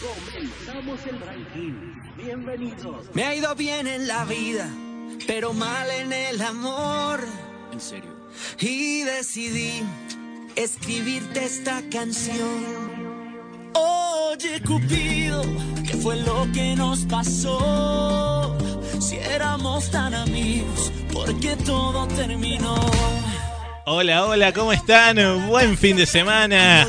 Comenzamos el ranking. Bienvenidos. Me ha ido bien en la vida, pero mal en el amor. En serio. Y decidí escribirte esta canción. Oye, Cupido, ¿qué fue lo que nos pasó? Si éramos tan amigos, ¿por qué todo terminó? Hola, hola, ¿cómo están? Buen fin de semana.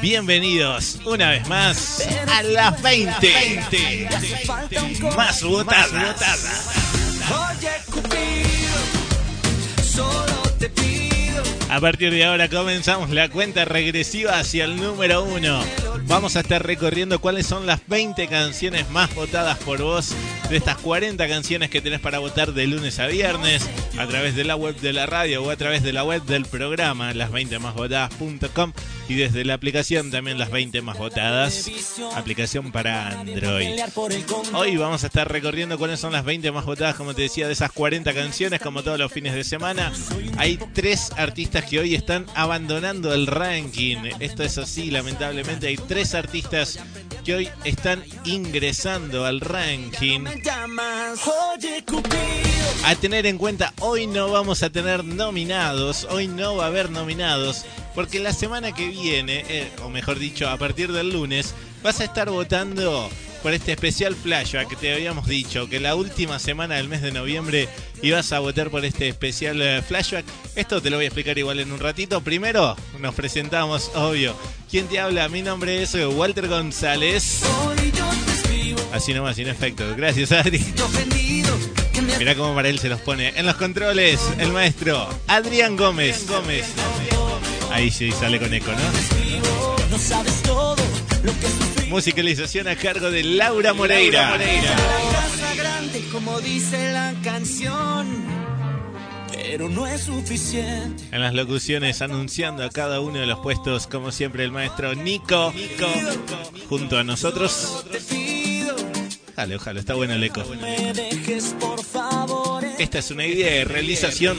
Bienvenidos una vez más a las 20. hace falta un Más votadas. Oye, Cupido, solo te pido. A partir de ahora comenzamos la cuenta regresiva hacia el número uno. Vamos a estar recorriendo cuáles son las 20 canciones más votadas por vos de estas 40 canciones que tenés para votar de lunes a viernes a través de la web de la radio o a través de la web del programa las20másvotadas.com y desde la aplicación también las 20 más votadas, aplicación para Android. Hoy vamos a estar recorriendo cuáles son las 20 más votadas, como te decía, de esas 40 canciones, como todos los fines de semana. Hay tres artistas que hoy están abandonando el ranking. Esto es así, lamentablemente. Hay tres artistas que hoy están ingresando al ranking. A tener en cuenta, hoy no vamos a tener nominados, hoy no va a haber nominados, porque la semana que viene, eh, o mejor dicho, a partir del lunes, vas a estar votando por este especial flashback que te habíamos dicho, que la última semana del mes de noviembre ibas a votar por este especial eh, flashback. Esto te lo voy a explicar igual en un ratito. Primero, nos presentamos, obvio. ¿Quién te habla? Mi nombre es Walter González. Así nomás, sin efectos. Gracias, Adri. Mirá cómo para él se los pone. En los controles, el maestro Adrián Gómez. Gómez. Ahí sí sale con eco, ¿no? No sabes todo lo que. Musicalización a cargo de Laura Moreira. La casa grande, como dice la canción. Pero no es suficiente. En las locuciones anunciando a cada uno de los puestos, como siempre, el maestro Nico. Junto a nosotros. Ojalá, ojalá, está bueno el eco. me dejes por favor. Esta es una idea de realización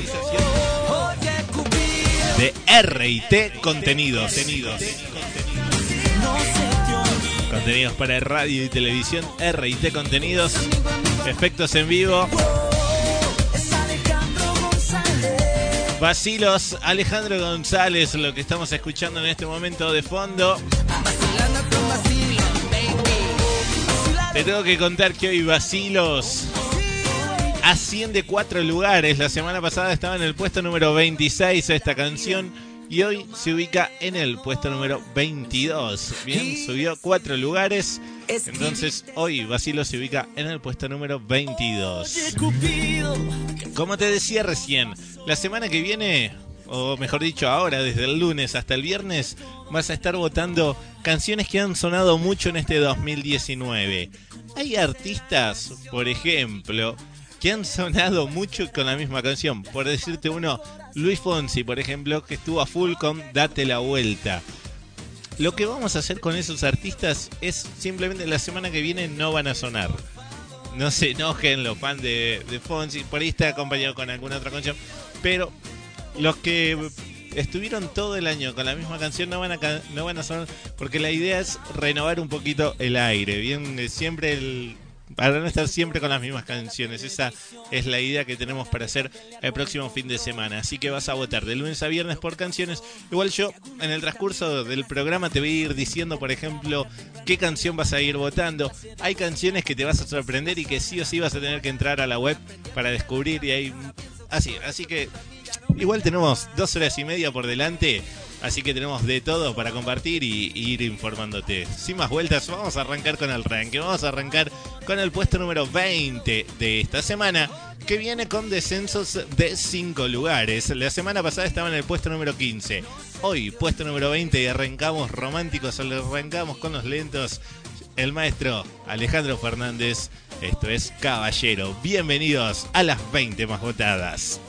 de R&T Contenidos. olvide. Contenidos para radio y televisión, R&T Contenidos. Efectos en vivo. Vacilos, Alejandro González, lo que estamos escuchando en este momento de fondo. Te tengo que contar que hoy Vacilos asciende cuatro lugares. La semana pasada estaba en el puesto número 26 esta canción y hoy se ubica en el puesto número 22. Bien, subió cuatro lugares. Entonces hoy Vacilos se ubica en el puesto número 22. Oye, Cupido, Como te decía recién, la semana que viene, o mejor dicho ahora, desde el lunes hasta el viernes, vas a estar votando canciones que han sonado mucho en este 2019. Hay artistas, por ejemplo, que han sonado mucho con la misma canción. Por decirte uno, Luis Fonsi, por ejemplo, que estuvo a full con Date la Vuelta. Lo que vamos a hacer con esos artistas es simplemente la semana que viene no van a sonar. No se enojen los fans de, de Fonsi, por ahí está acompañado con alguna otra canción. Pero los que estuvieron todo el año con la misma canción no van a, no van a sonar porque la idea es renovar un poquito el aire. Bien, siempre el. Para no estar siempre con las mismas canciones. Esa es la idea que tenemos para hacer el próximo fin de semana. Así que vas a votar de lunes a viernes por canciones. Igual yo en el transcurso del programa te voy a ir diciendo, por ejemplo, qué canción vas a ir votando. Hay canciones que te vas a sorprender y que sí o sí vas a tener que entrar a la web para descubrir y hay así, así que igual tenemos dos horas y media por delante, así que tenemos de todo para compartir y, y ir informándote. Sin más vueltas, vamos a arrancar con el ranking. Vamos a arrancar con el puesto número 20 de esta semana, que viene con descensos de 5 lugares. La semana pasada estaba en el puesto número 15. Hoy, puesto número 20 y arrancamos románticos, arrancamos con los lentos. El maestro Alejandro Fernández, esto es Caballero. Bienvenidos a las 20 más votadas.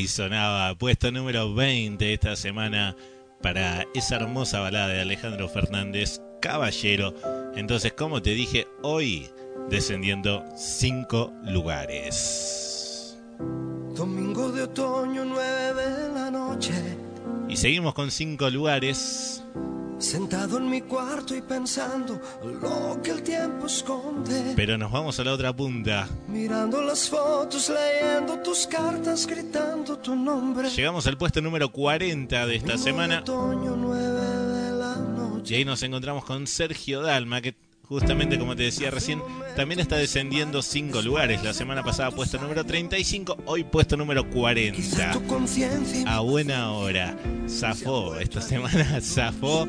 Ahí sonaba puesto número 20 esta semana para esa hermosa balada de Alejandro Fernández, Caballero. Entonces, como te dije, hoy descendiendo 5 lugares. Domingo de otoño, 9 de la noche. Y seguimos con 5 lugares. Sentado en mi cuarto y pensando lo que el tiempo esconde. Pero nos vamos a la otra punta. Mirando las fotos, leyendo tus cartas, gritando tu nombre. Llegamos al puesto número 40 de esta semana. Y ahí nos encontramos con Sergio Dalma, que justamente como te decía recién, también está descendiendo 5 lugares. La semana pasada puesto número 35, hoy puesto número 40. A buena hora. Zafó, esta semana zafó.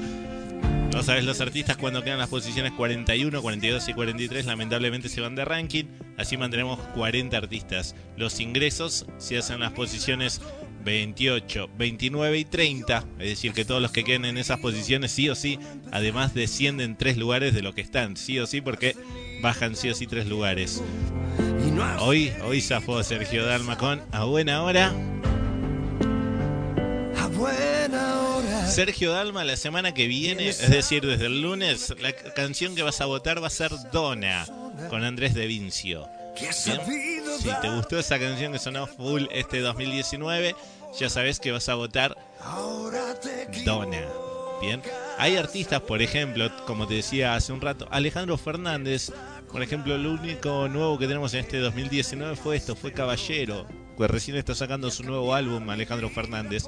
No sabes, los artistas cuando quedan las posiciones 41, 42 y 43 lamentablemente se van de ranking. Así mantenemos 40 artistas. Los ingresos se hacen las posiciones 28, 29 y 30. Es decir, que todos los que queden en esas posiciones sí o sí, además descienden tres lugares de lo que están. Sí o sí, porque bajan sí o sí tres lugares. Hoy, hoy zafó Sergio Dalmacón a buena hora. A buena hora. Sergio Dalma la semana que viene, es decir, desde el lunes, la canción que vas a votar va a ser Dona, con Andrés De Vincio. Si te gustó esa canción que sonó full este 2019, ya sabes que vas a votar Dona. Bien, hay artistas, por ejemplo, como te decía hace un rato, Alejandro Fernández, por ejemplo, lo único nuevo que tenemos en este 2019 fue esto, fue Caballero, que recién está sacando su nuevo álbum Alejandro Fernández.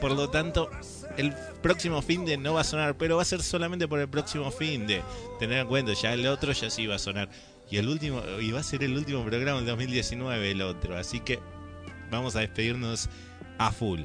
Por lo tanto, el próximo fin de no va a sonar, pero va a ser solamente por el próximo fin de. Tener en cuenta, ya el otro ya sí va a sonar. Y el último, y va a ser el último programa del 2019 el otro. Así que vamos a despedirnos a full.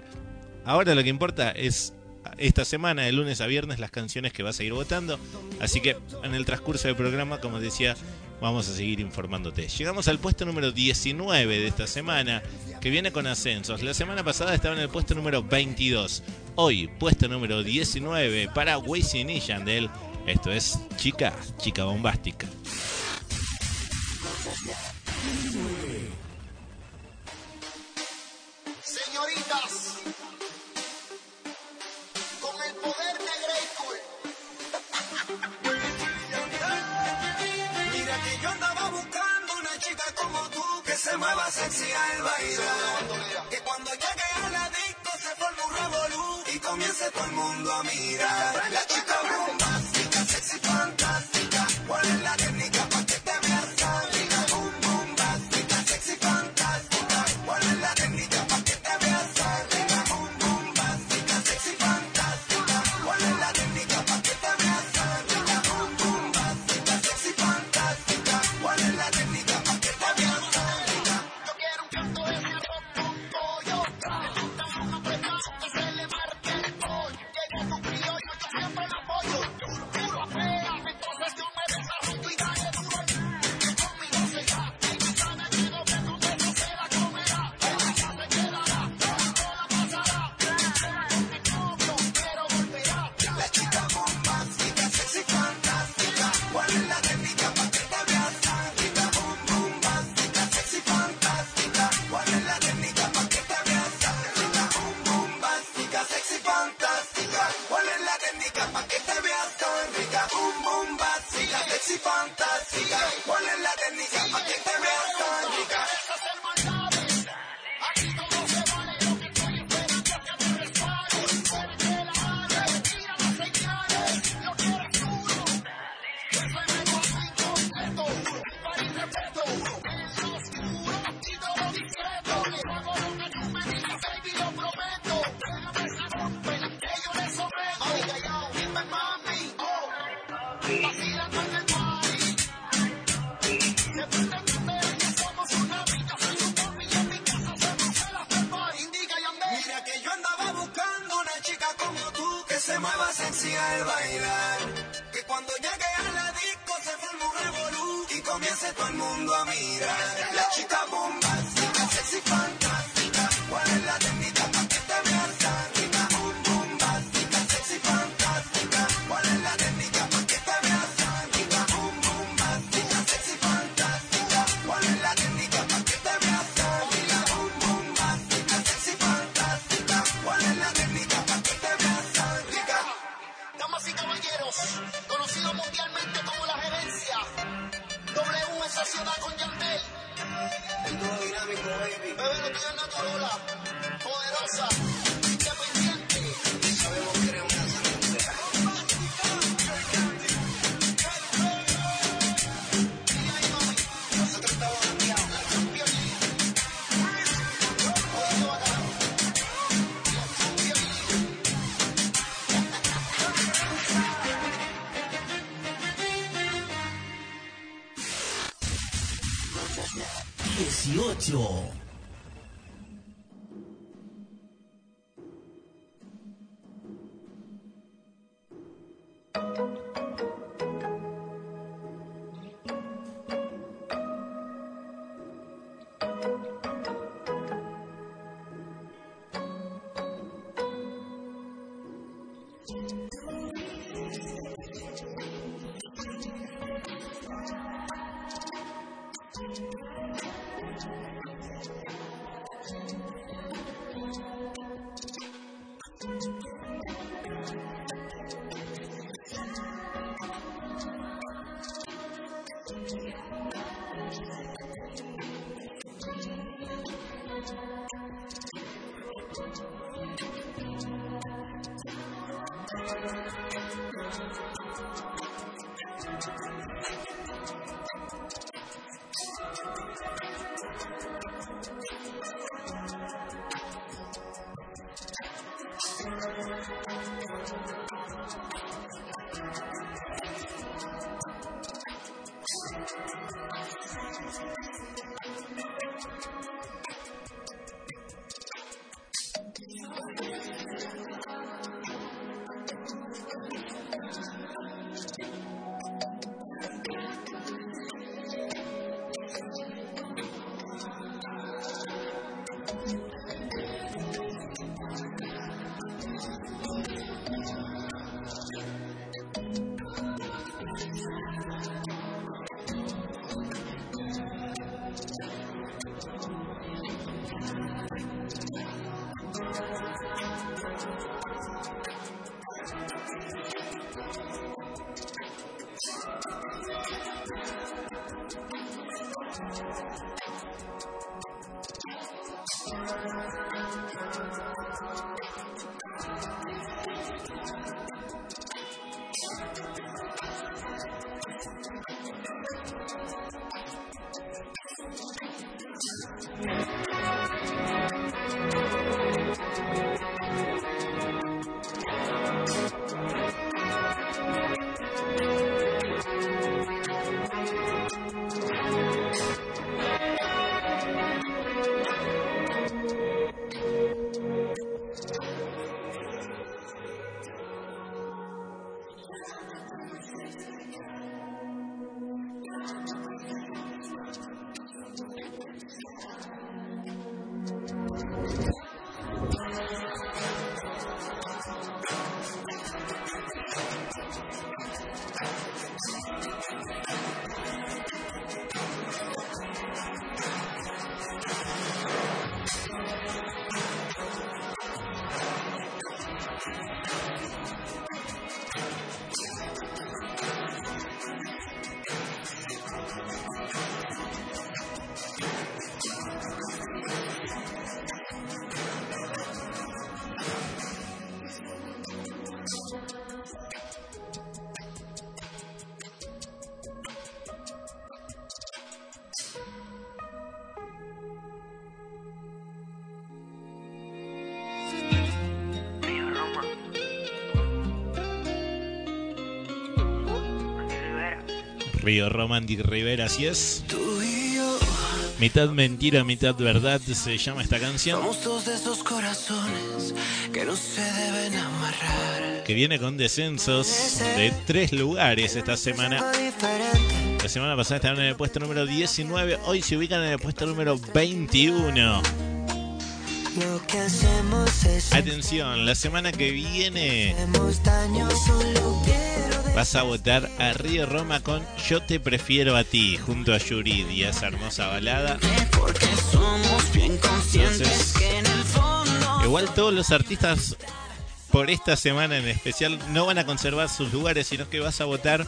Ahora lo que importa es esta semana, de lunes a viernes, las canciones que vas a ir votando. Así que en el transcurso del programa, como decía, vamos a seguir informándote. Llegamos al puesto número 19 de esta semana, que viene con ascensos. La semana pasada estaba en el puesto número 22. Hoy, puesto número 19 para Wisin y Yandel. Esto es Chica, Chica Bombástica. Señoritas, con el poder de Greycool. Mira que yo andaba buscando una chica como tú que se mueva sexy al bailar. Que cuando llegue a la disco se forme un revolú y comience todo el mundo a mirar. La chica bombástica, sexy fantástica. Se mueva sexy al bailar. Que cuando llegue a la disco se forme un revolú y comience todo el mundo a mirar. La chica bombástica, Río Romantic Rivera, así es. Mitad mentira, mitad verdad se llama esta canción. somos dos de esos corazones que no se deben amarrar. Que viene con descensos de tres lugares esta semana. La semana pasada estaban en el puesto número 19, hoy se ubican en el puesto número 21. Lo que hacemos es Atención, la semana que viene vas a votar a Río Roma con Yo te prefiero a ti, junto a Yurid y esa hermosa balada. porque somos bien conscientes Entonces, que en el fondo Igual todos los artistas por esta semana en especial no van a conservar sus lugares, sino que vas a votar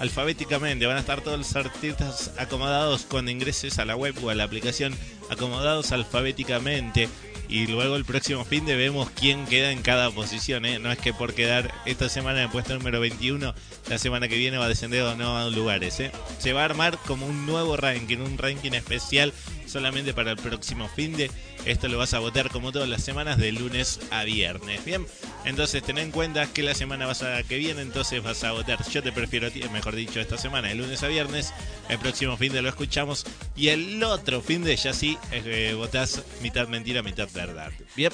alfabéticamente. Van a estar todos los artistas acomodados cuando ingreses a la web o a la aplicación, acomodados alfabéticamente. Y luego el próximo fin de vemos quién queda en cada posición. ¿eh? No es que por quedar esta semana en el puesto número 21, la semana que viene va a descender a lugares. ¿eh? Se va a armar como un nuevo ranking, un ranking especial solamente para el próximo fin de. Esto lo vas a votar como todas las semanas de lunes a viernes. Bien, entonces ten en cuenta que la semana vas a, que viene entonces vas a votar. Yo te prefiero a ti, mejor dicho, esta semana, de lunes a viernes. El próximo fin de lo escuchamos. Y el otro fin de ya sí eh, votás mitad mentira, mitad verdad. Bien.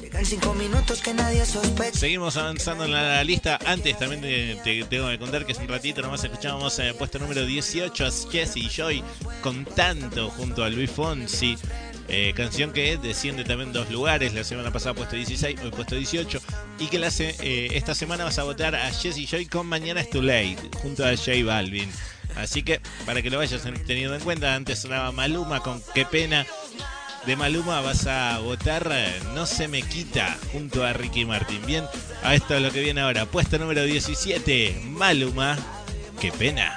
Seguimos avanzando en la lista. Antes también te, te tengo que contar que hace un ratito nomás escuchábamos en el puesto número 18 a Jesse y Joy con tanto junto a Luis Fonsi. Eh, canción que desciende también dos lugares. La semana pasada puesto 16, hoy puesto 18. Y que la eh, esta semana vas a votar a Jesse Joy con Mañana es Too Late, junto a J Balvin. Así que para que lo vayas teniendo en cuenta, antes sonaba Maluma con Qué pena. De Maluma vas a votar No se me quita junto a Ricky Martin. Bien, a esto es lo que viene ahora. Puesto número 17, Maluma. Qué pena.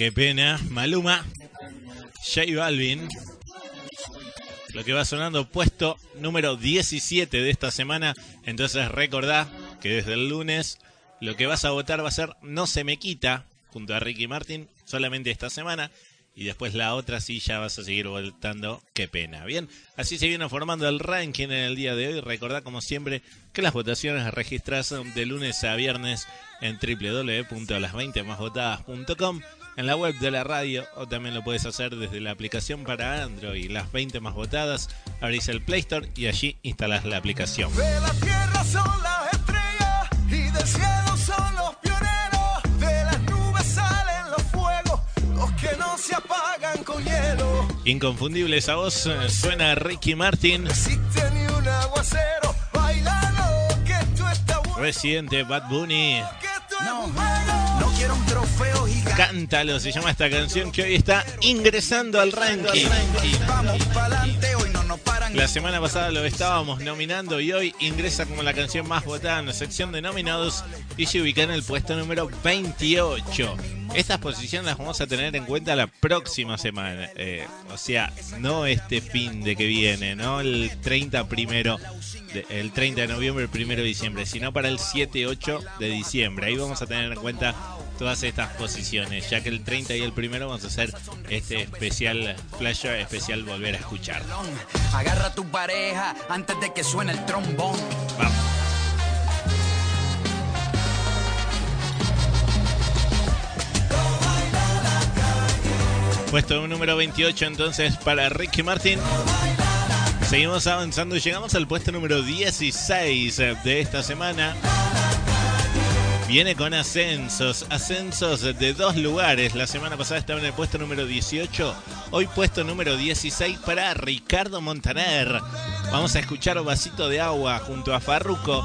Qué pena. Maluma. J Balvin. Lo que va sonando puesto número 17 de esta semana. Entonces recordá que desde el lunes lo que vas a votar va a ser No se me quita junto a Ricky Martin solamente esta semana. Y después la otra sí ya vas a seguir votando. Qué pena. Bien, así se viene formando el ranking en el día de hoy. Recordá como siempre que las votaciones las registras de lunes a viernes en www.las20másvotadas.com en la web de la radio o también lo puedes hacer desde la aplicación para Android. Las 20 más votadas, abrís el Play Store y allí instalás la aplicación. De la tierra son las estrellas y del cielo son los pioneros. De las nubes salen los fuegos, los que no se apagan con hielo. Inconfundible esa voz, eh, suena Ricky Martin, existe ni un aguacero. Bailalo, que esto está bueno. residente Bad Bunny. No Cántalo, se llama esta canción que hoy está ingresando al ranking. La semana pasada lo estábamos nominando y hoy ingresa como la canción más votada en la sección de nominados y se ubica en el puesto número 28. Estas posiciones las vamos a tener en cuenta la próxima semana. eh, o sea, no este fin de que viene, no el 30 primero, de- el 30 de noviembre, el primero de diciembre, sino para el 7-8 de diciembre. Ahí vamos a tener en cuenta todas estas posiciones, ya que el 30 y el primero vamos a hacer este especial flash, especial volver a escuchar. Agarra a tu pareja antes de que suene el trombón. Vamos. Puesto número 28 entonces para Ricky Martin. Seguimos avanzando y llegamos al puesto número 16 de esta semana. Viene con ascensos, ascensos de dos lugares. La semana pasada estaba en el puesto número 18, hoy puesto número 16 para Ricardo Montaner. Vamos a escuchar Vasito de Agua junto a Farruco.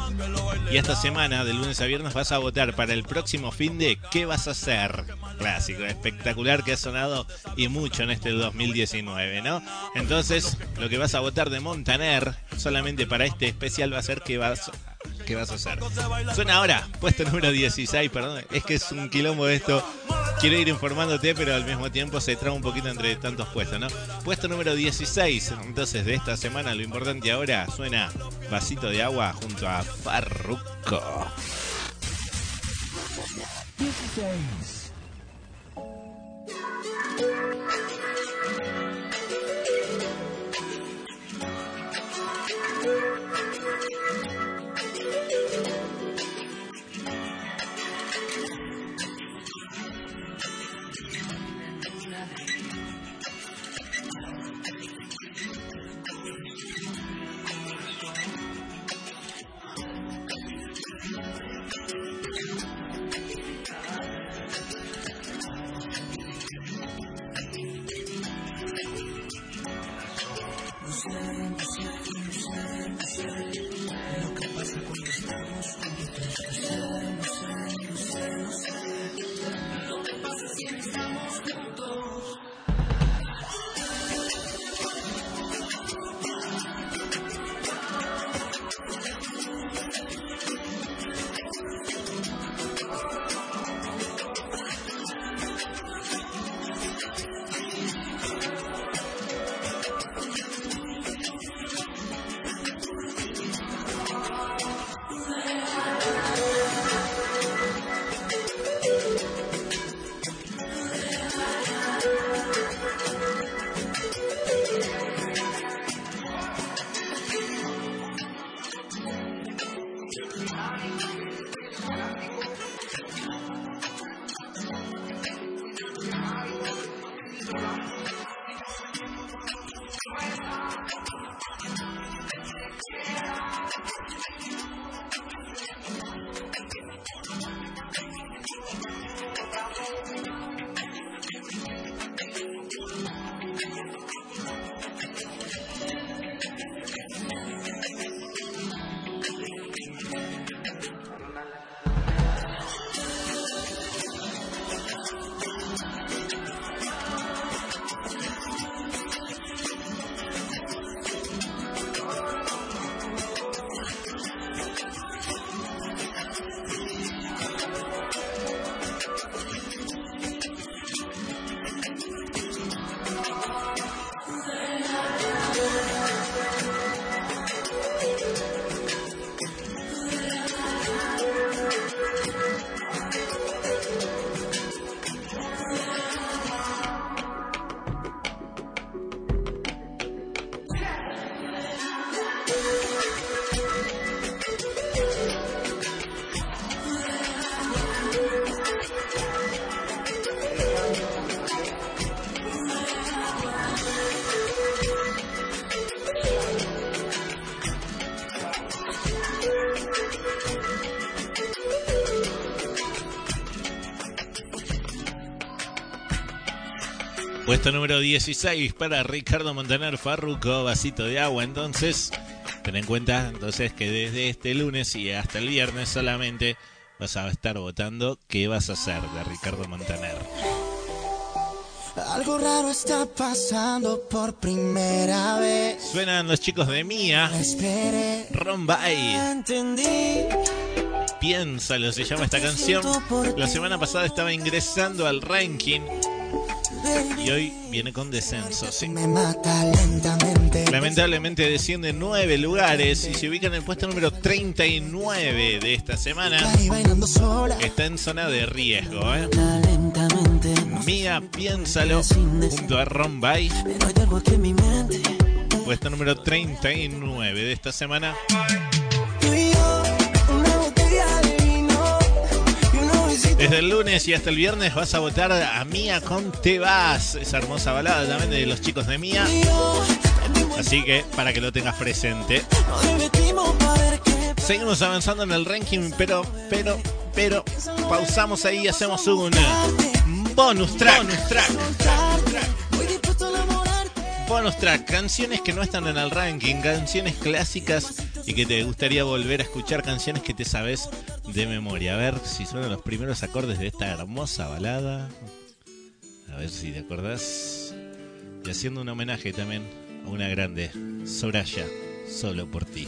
Y esta semana, de lunes a viernes, vas a votar para el próximo fin de ¿Qué vas a hacer? Clásico, espectacular que ha sonado y mucho en este 2019, ¿no? Entonces, lo que vas a votar de Montaner solamente para este especial va a ser ¿Qué vas ¿Qué vas a hacer? Suena ahora, puesto número 16, perdón. Es que es un quilombo esto. Quiero ir informándote, pero al mismo tiempo se traba un poquito entre tantos puestos, ¿no? Puesto número 16, entonces de esta semana, lo importante ahora suena Vasito de Agua junto a Farruco. 16. Puesto número 16 para Ricardo Montaner Farruco, vasito de agua. Entonces, ten en cuenta entonces que desde este lunes y hasta el viernes solamente vas a estar votando qué vas a hacer de Ricardo Montaner. Algo raro está pasando por primera vez. Suenan los chicos de Mía, Esperé, Rombay. entendí. Piénsalo, se llama esta canción. La semana pasada estaba ingresando al ranking y hoy viene con descenso. sí. Me mata lentamente. Lamentablemente desciende nueve lugares y se ubica en el puesto número 39 de esta semana. Está en zona de riesgo, ¿eh? Mía, piénsalo, junto a Rombay. Puesto número 39 de esta semana. Desde el lunes y hasta el viernes vas a votar a Mía con Te Vas. Esa hermosa balada también de los chicos de Mía. Así que para que lo tengas presente. Seguimos avanzando en el ranking, pero, pero, pero, pausamos ahí y hacemos un bonus track. Bonus track. Bonus track. Canciones que no están en el ranking, canciones clásicas y que te gustaría volver a escuchar, canciones que te sabes de memoria. A ver si suenan los primeros acordes de esta hermosa balada. A ver si te acordás. Y haciendo un homenaje también a una grande, Soraya, solo por ti.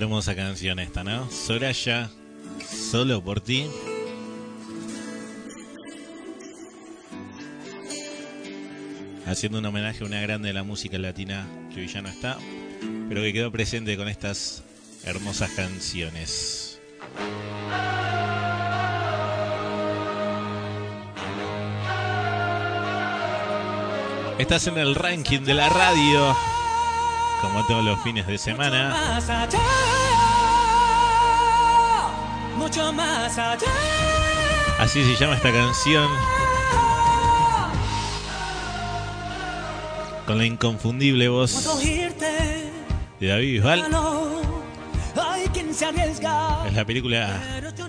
Hermosa canción esta, ¿no? Soraya, solo por ti. Haciendo un homenaje a una grande de la música latina que ya no está, pero que quedó presente con estas hermosas canciones. Estás en el ranking de la radio, como todos los fines de semana. Más allá, mucho más allá. Así se llama esta canción. Con la inconfundible voz de David Bisbal. arriesga. Es la película,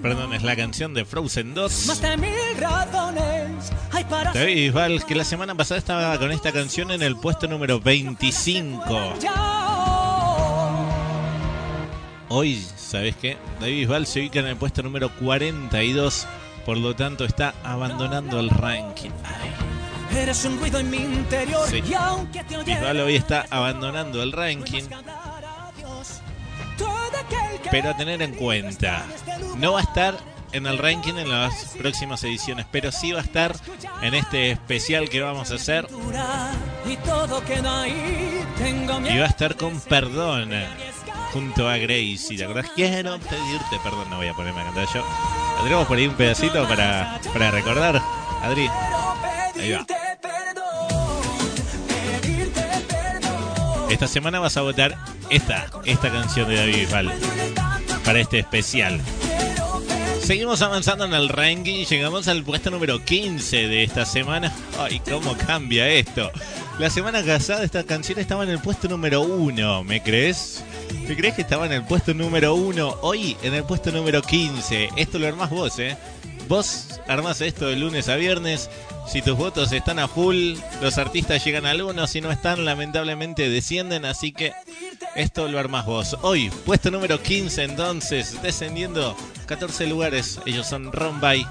perdón, es la canción de Frozen 2. Más de mil razones hay para David Bisbal, que la semana pasada estaba con esta canción en el puesto número 25. ya. Hoy, ¿sabes qué? David Bisbal se ubica en el puesto número 42. Por lo tanto, está abandonando el ranking. Ay, Eres un ruido en mi interior Sí. y aunque te oyera, Bisbal hoy está abandonando el ranking. Pero a tener en cuenta, no va a estar en el ranking en las próximas ediciones, pero sí va a estar en este especial que vamos a hacer. y va a estar con Perdón junto a Gracie. ¿Te acordás? Quiero pedirte perdón. No voy a ponerme a cantar yo. Tendremos por ahí un pedacito para, para recordar. Adri, Ahí va. Esta semana vas a votar esta, esta canción de David Bisbal para este especial. Seguimos avanzando en el ranking, llegamos al puesto número 15 de esta semana. Ay, cómo cambia esto. La semana pasada esta canción estaba en el puesto número 1, ¿me crees? ¿Me crees que estaba en el puesto número 1? Hoy en el puesto número 15. Esto lo armás vos, ¿eh? Vos armás esto de lunes a viernes. Si tus votos están a full, los artistas llegan al 1. Si no están, lamentablemente descienden. Así que esto lo armás vos. Hoy, puesto número 15, entonces, descendiendo 14 lugares. Ellos son Rombay,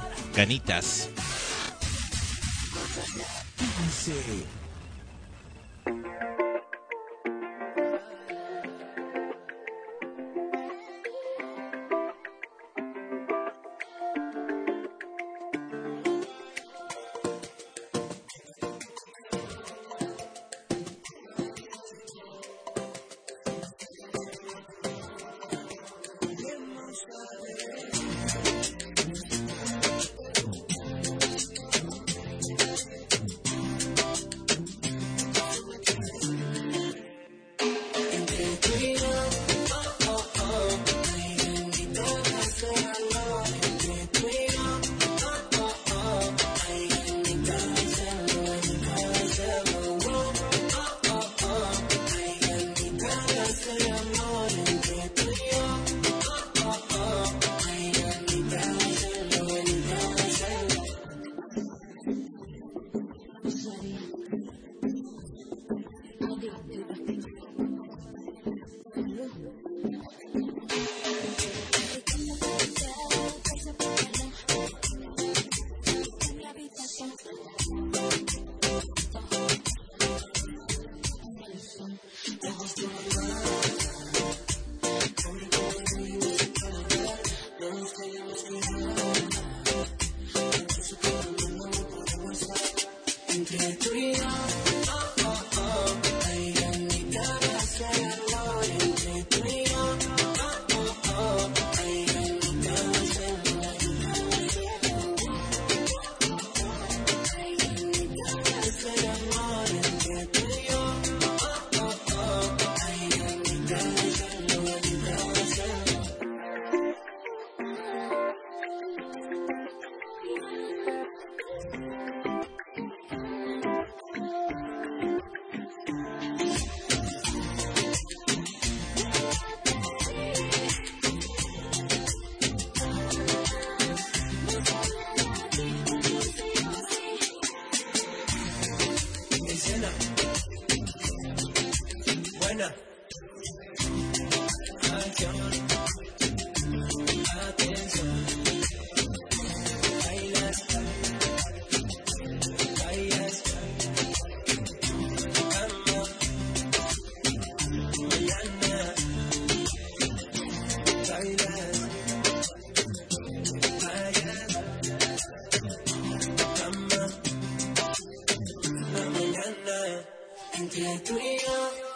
Ganitas. 14.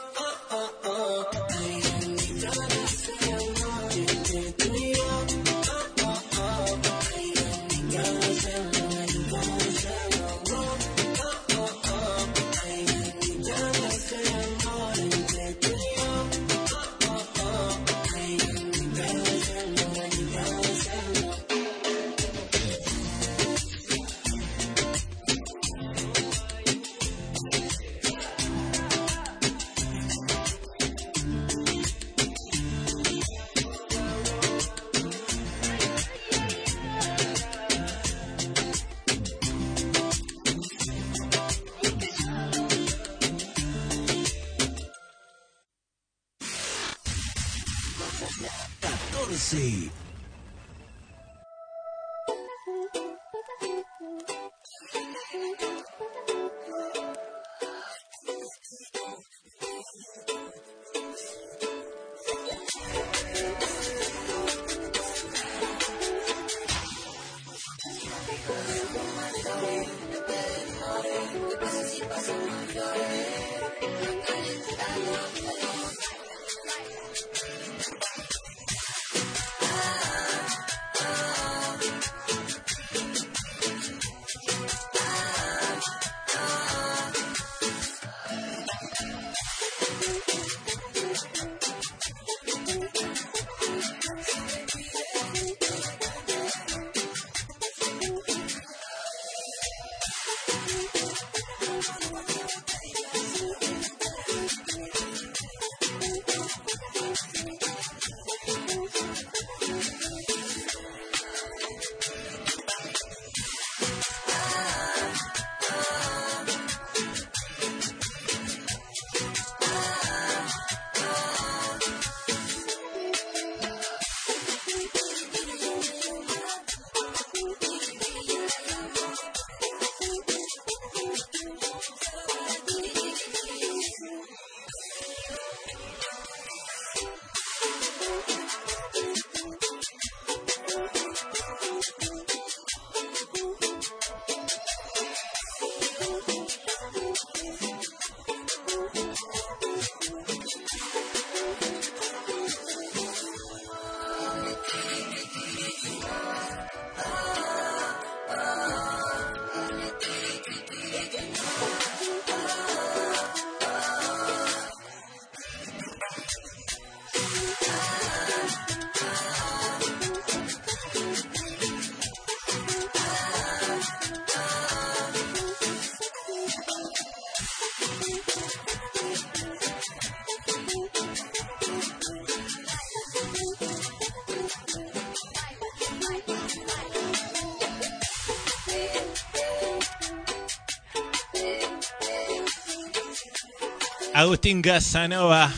Agustín Casanova.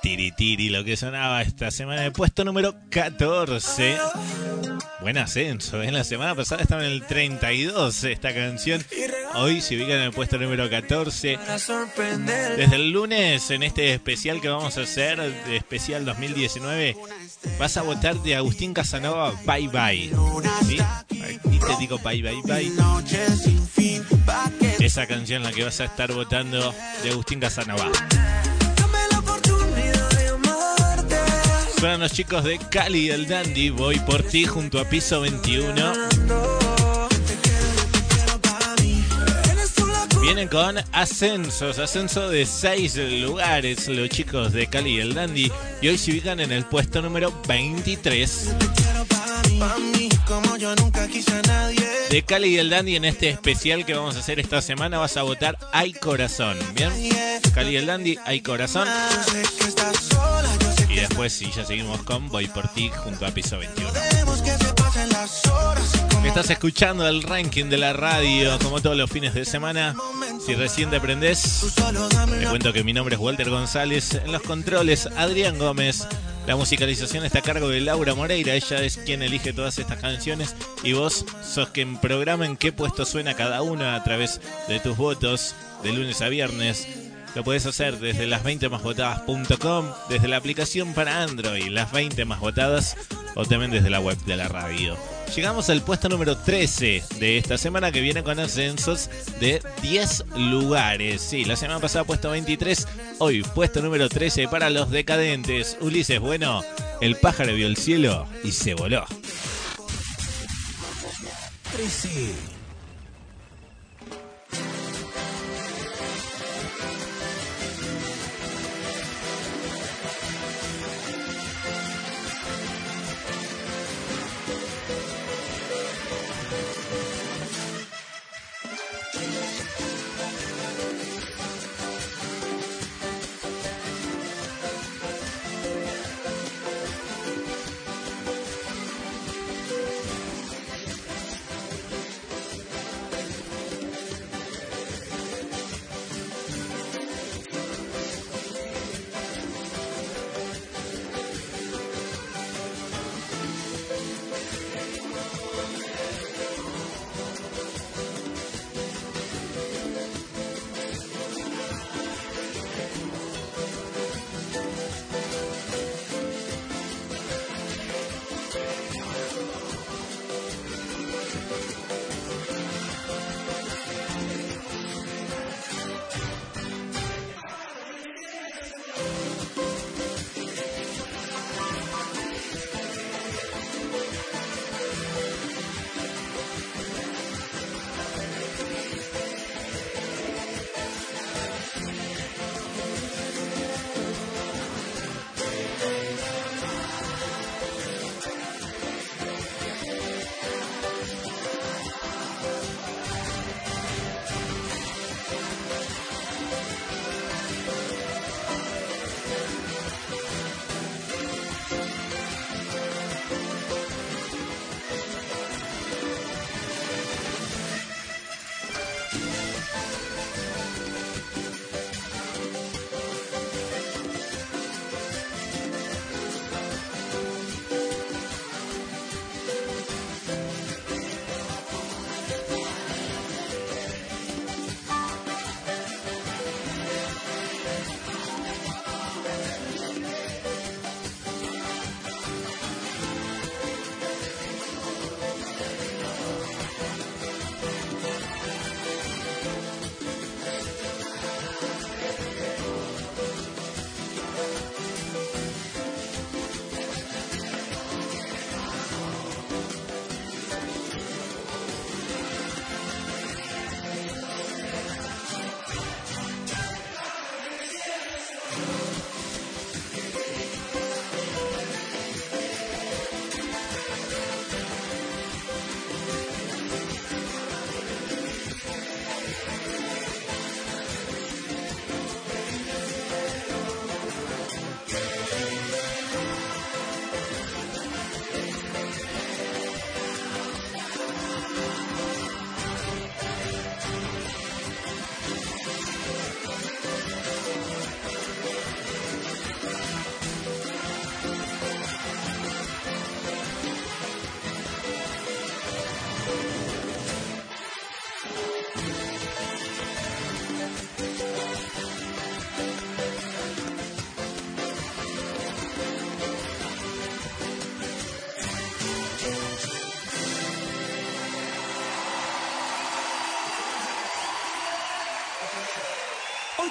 Tiri tiri lo que sonaba esta semana de puesto número 14. Buen ascenso, ¿eh? La semana pasada estaba en el 32 esta canción. Hoy se ubica en el puesto número 14. Desde el lunes, en este especial que vamos a hacer, de especial 2019, vas a votar de Agustín Casanova Bye Bye. ¿Sí? Aquí te digo Bye Bye Bye. Esa canción la que vas a estar votando de Agustín Casanova. Suenan los chicos de Cali y el Dandy. Voy por ti junto a piso 21. Vienen con ascensos, ascenso de 6 lugares los chicos de Cali y el Dandy. Y hoy se ubican en el puesto número 23. De Cali y el Dandy en este especial que vamos a hacer esta semana vas a votar Hay Corazón. ¿Bien? Cali y el Dandy, Hay Corazón. Y después sí, ya seguimos con Voy por ti junto a piso 21. Estás escuchando el ranking de la radio como todos los fines de semana. Si recién te prendés, te cuento que mi nombre es Walter González. En los controles, Adrián Gómez. La musicalización está a cargo de Laura Moreira. Ella es quien elige todas estas canciones. Y vos sos quien programa en qué puesto suena cada una a través de tus votos de lunes a viernes. Lo puedes hacer desde las 20 más votadas.com, desde la aplicación para Android, las 20 más votadas, o también desde la web de la radio. Llegamos al puesto número 13 de esta semana que viene con ascensos de 10 lugares. Sí, la semana pasada puesto 23, hoy puesto número 13 para los decadentes. Ulises, bueno, el pájaro vio el cielo y se voló. 13.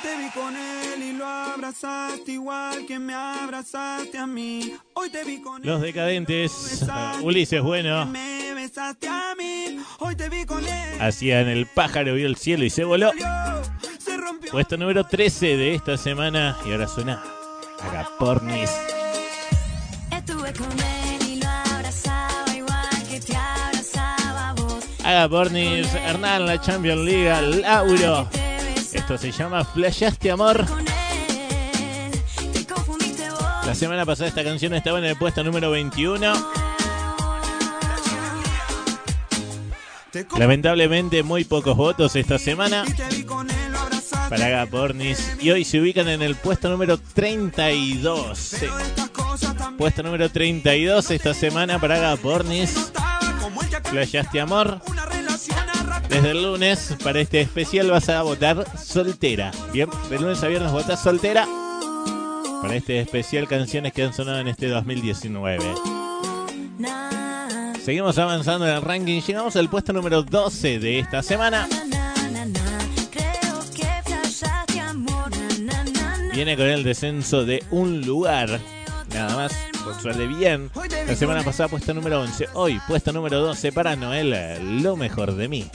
Te vi con él y lo abrazaste igual que me abrazaste a mí. Hoy te vi con Los decadentes, Ulises, bueno, Me besaste a mí. Hoy te vi con él. hacían el pájaro vio el cielo y se voló. Se rompió. Puesto número 13 de esta semana y ahora suena Agapornis. Estuve con él y lo abrazaba igual que te abrazaba vos. Agapornis, Hernán, la Champions League, Lauro. Esto se llama Flashaste Amor. La semana pasada esta canción estaba en el puesto número 21. Te co- Lamentablemente muy pocos votos esta semana para Agapornis. Y hoy se ubican en el puesto número 32. Sí, Pero estas cosas también Puesto número 32 esta semana para que Flashaste Amor. Desde el lunes, para este especial, vas a votar soltera. Bien, de lunes a viernes votás soltera. Para este especial, canciones que han sonado en este 2019. Seguimos avanzando en el ranking. Llegamos al puesto número 12 de esta semana. Viene con el descenso de un lugar. Nada más, por suerte bien. La semana pasada puesto número 11. Hoy puesto número 12 para Noel. Lo mejor de mí.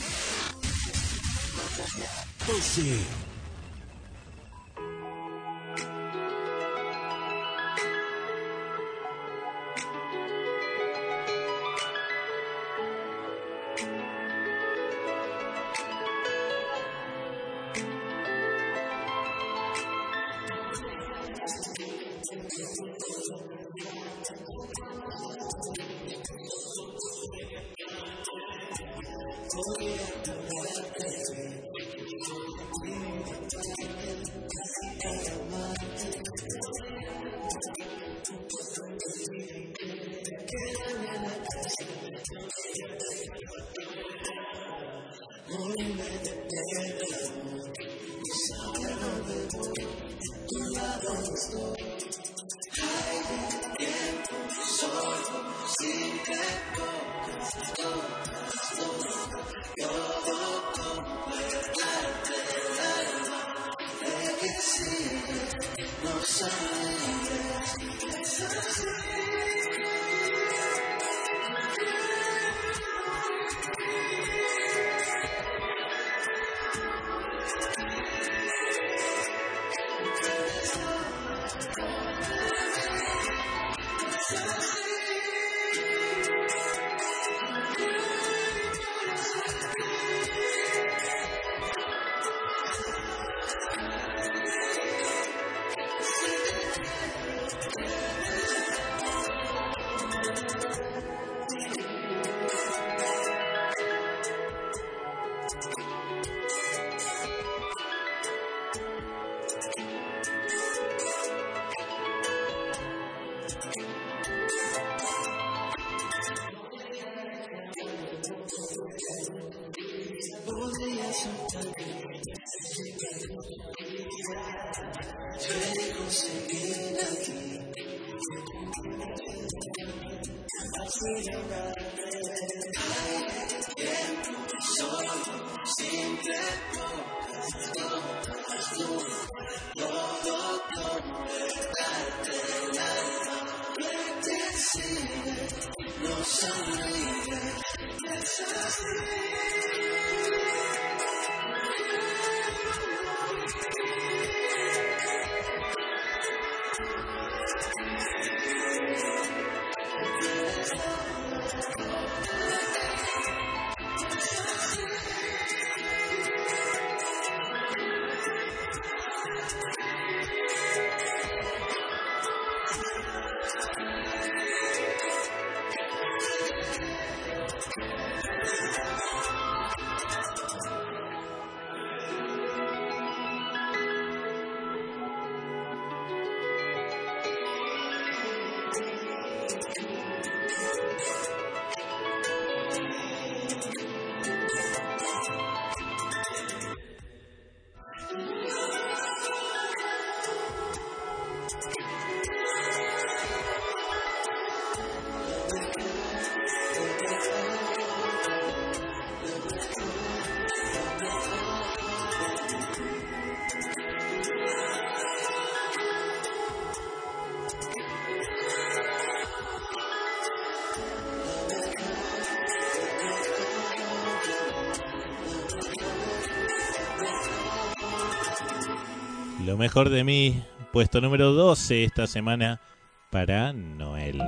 Lo mejor de mí, puesto número 12 esta semana para Noel.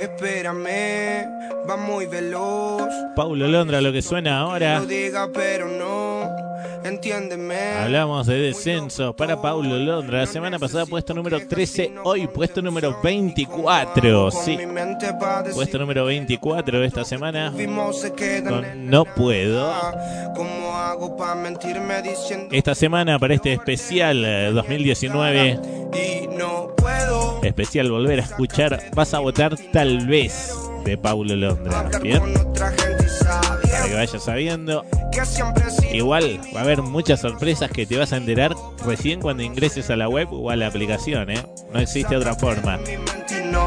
Espérame, va muy veloz. Paulo Londra, lo que suena ahora. Lo diga, pero no. Entiéndeme. Hablamos de descenso para Paulo Londra. La semana pasada puesto número 13, hoy puesto número 24. Sí, puesto número 24 de esta semana. Con No Puedo. ¿Cómo hago para mentirme diciendo Esta semana para este especial eh, 2019, y no puedo especial volver a escuchar, vas a votar tal vez de Paulo Londra. Bien. Para que vayas sabiendo. Igual va a haber muchas sorpresas que te vas a enterar recién cuando ingreses a la web o a la aplicación, ¿eh? No existe otra forma.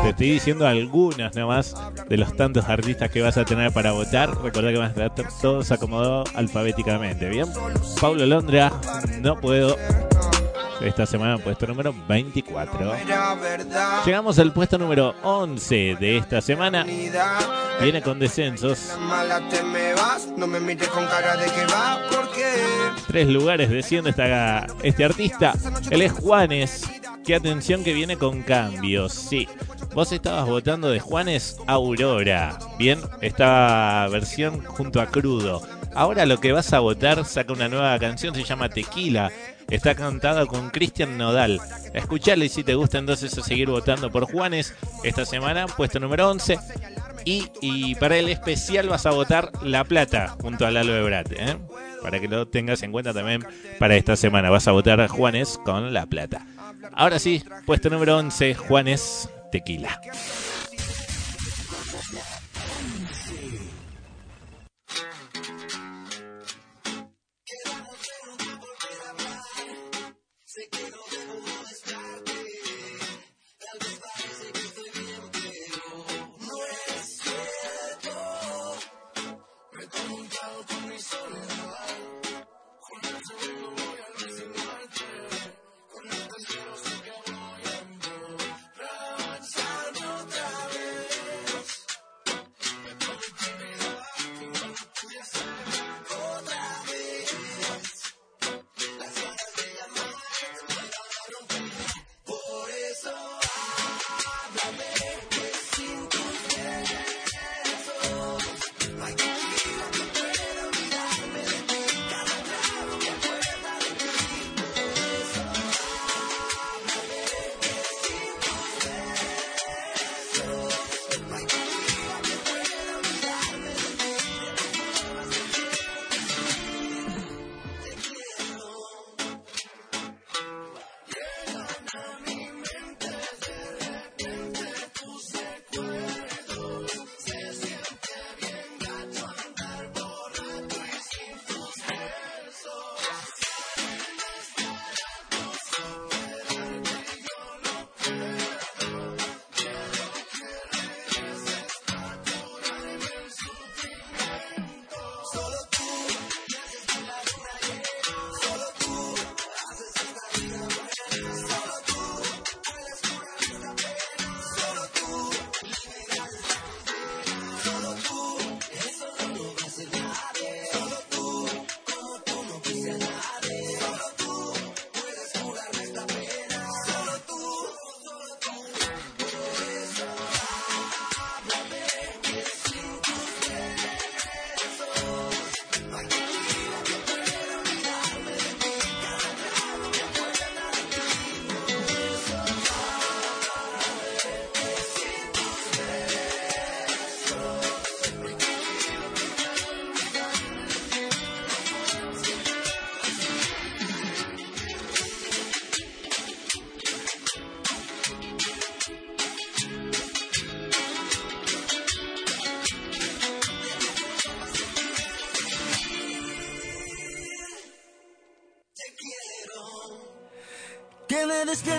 Te estoy diciendo algunas nomás de los tantos artistas que vas a tener para votar. Recordá que van a estar todos acomodados alfabéticamente, ¿bien? Pablo Londra, no puedo. Esta semana puesto número 24. era verdad. Llegamos al puesto número 11 de esta semana. Viene con descensos. Tres lugares desciende esta, este artista. Él es Juanes. Qué atención que viene con cambios. Sí. Vos estabas votando de Juanes Aurora. Bien, esta versión junto a Crudo. Ahora lo que vas a votar saca una nueva canción, se llama Tequila. Está cantada con Cristian Nodal. Escuchale y si te gusta entonces a seguir votando por Juanes. Esta semana, puesto número 11. Y, y para el especial vas a votar La Plata junto a Lalo Ebrat, ¿eh? Para que lo tengas en cuenta también para esta semana. Vas a votar a Juanes con La Plata. Ahora sí, puesto número 11, Juanes Tequila.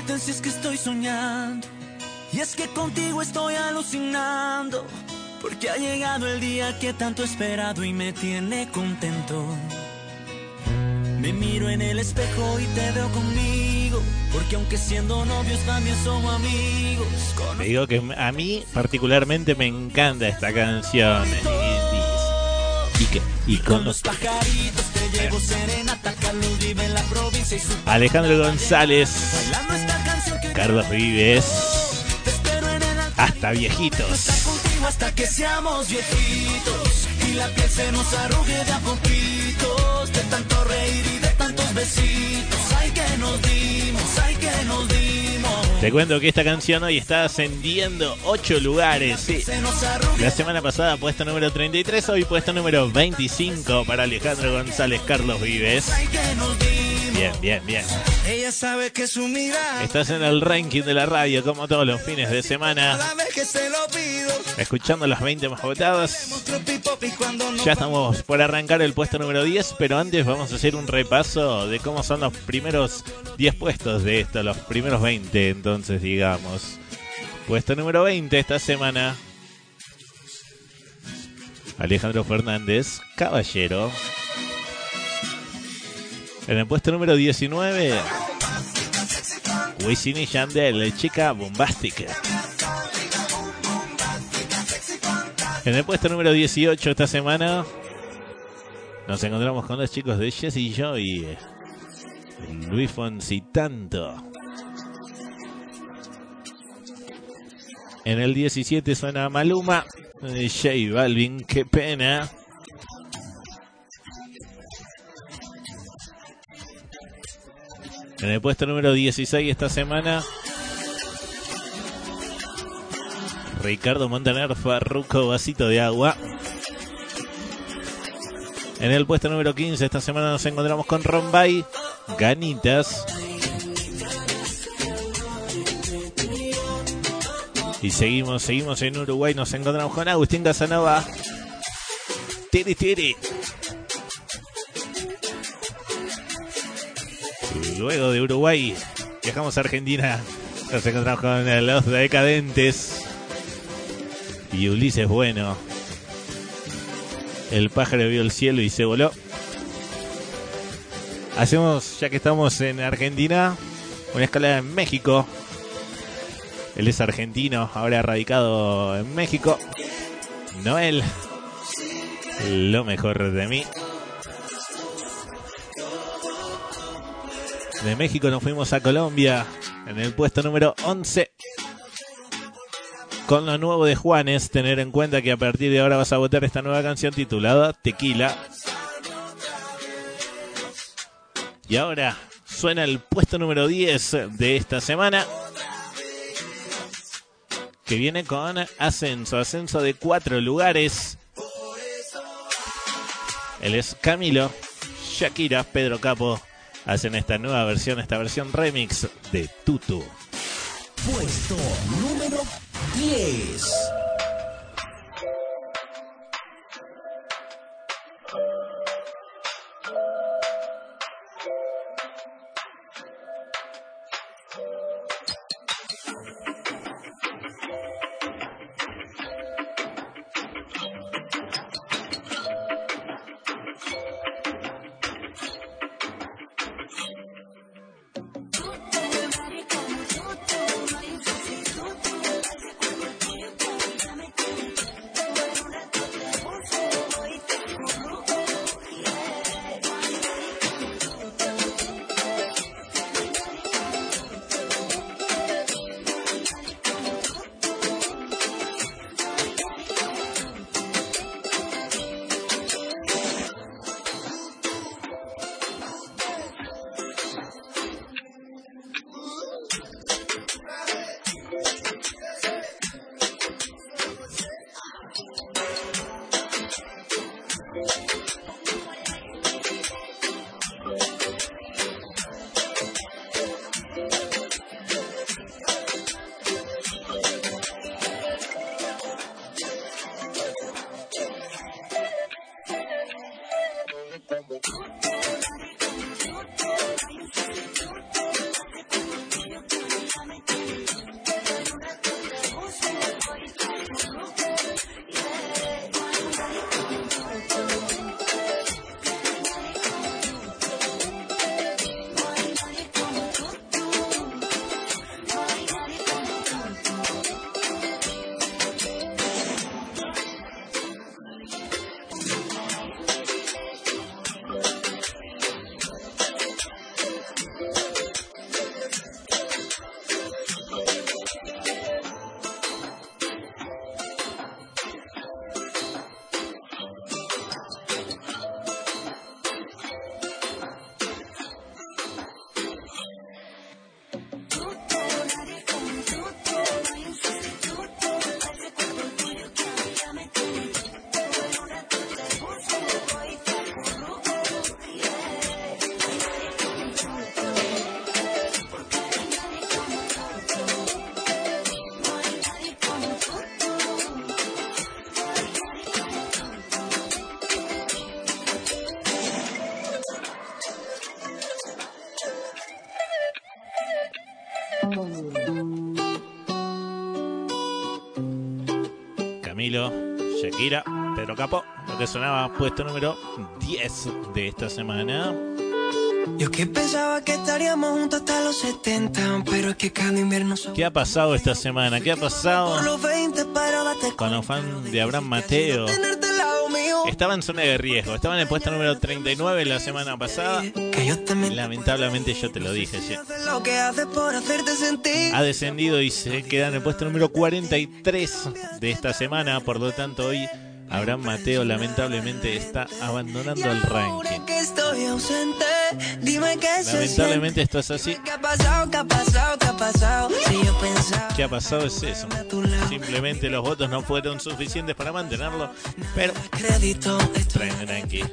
Despierten si es que estoy soñando. Y es que contigo estoy alucinando. Porque ha llegado el día que tanto he esperado y me tiene contento. Me miro en el espejo y te veo conmigo. Porque aunque siendo novios también somos amigos. Te digo que a mí particularmente me encanta esta canción. Y, y que- y con los pajaritos te llevo serenata. Carlos vive en la provincia y su Alejandro González, Carlos Vives, hasta viejitos. Hasta que seamos viejitos y la piel se nos arrugue de a poquitos de tanto reír y de tantos besitos. Ay que nos dimos, ay que nos dimos. Te cuento que esta canción hoy está ascendiendo 8 lugares. Sí. La semana pasada puesto número 33, hoy puesto número 25 para Alejandro González Carlos Vives. ay que nos dimos. Bien, bien, bien. Ella sabe que su mirada, Estás en el ranking de la radio como todos los fines de semana, escuchando las 20 más votadas. Ya estamos por arrancar el puesto número 10, pero antes vamos a hacer un repaso de cómo son los primeros 10 puestos de esto, los primeros 20, entonces digamos. Puesto número 20 esta semana. Alejandro Fernández, Caballero. En el puesto número 19, Wisin y Yandel, Chica Bombástica. En el puesto número 18 esta semana nos encontramos con los chicos de Jesse Joy, Luis Fonsi Tanto. En el 17 suena Maluma, J Balvin, qué pena. En el puesto número 16 esta semana, Ricardo Montaner, Farruco, vasito de agua. En el puesto número 15 esta semana nos encontramos con Rombay, Ganitas. Y seguimos, seguimos en Uruguay, nos encontramos con Agustín Casanova. Tiri tiri. Luego de Uruguay, viajamos a Argentina. Nos encontramos con los decadentes. Y Ulises Bueno. El pájaro vio el cielo y se voló. Hacemos, ya que estamos en Argentina, una escala en México. Él es argentino, ahora radicado en México. Noel, lo mejor de mí. De México nos fuimos a Colombia en el puesto número 11. Con lo nuevo de Juanes, tener en cuenta que a partir de ahora vas a votar esta nueva canción titulada Tequila. Y ahora suena el puesto número 10 de esta semana. Que viene con ascenso, ascenso de cuatro lugares. Él es Camilo, Shakira, Pedro Capo. Hacen esta nueva versión, esta versión remix de Tutu. Puesto número 10. Sonaba puesto número 10 de esta semana. Yo que pensaba que estaríamos juntos hasta los 70, pero es que cada invierno ¿Qué ha pasado esta semana? ¿Qué ha pasado por los 20, pero date con los fans de Abraham Mateo? Estaba en zona de riesgo, estaba en el puesto número 39 la semana pasada. Lamentablemente yo te lo dije, sentir. Ha descendido y se queda en el puesto número 43 de esta semana, por lo tanto hoy Abraham Mateo lamentablemente está abandonando el ranking. Lamentablemente esto es así. ¿Qué ha pasado? Es eso. Simplemente los votos no fueron suficientes para mantenerlo, pero tranqui.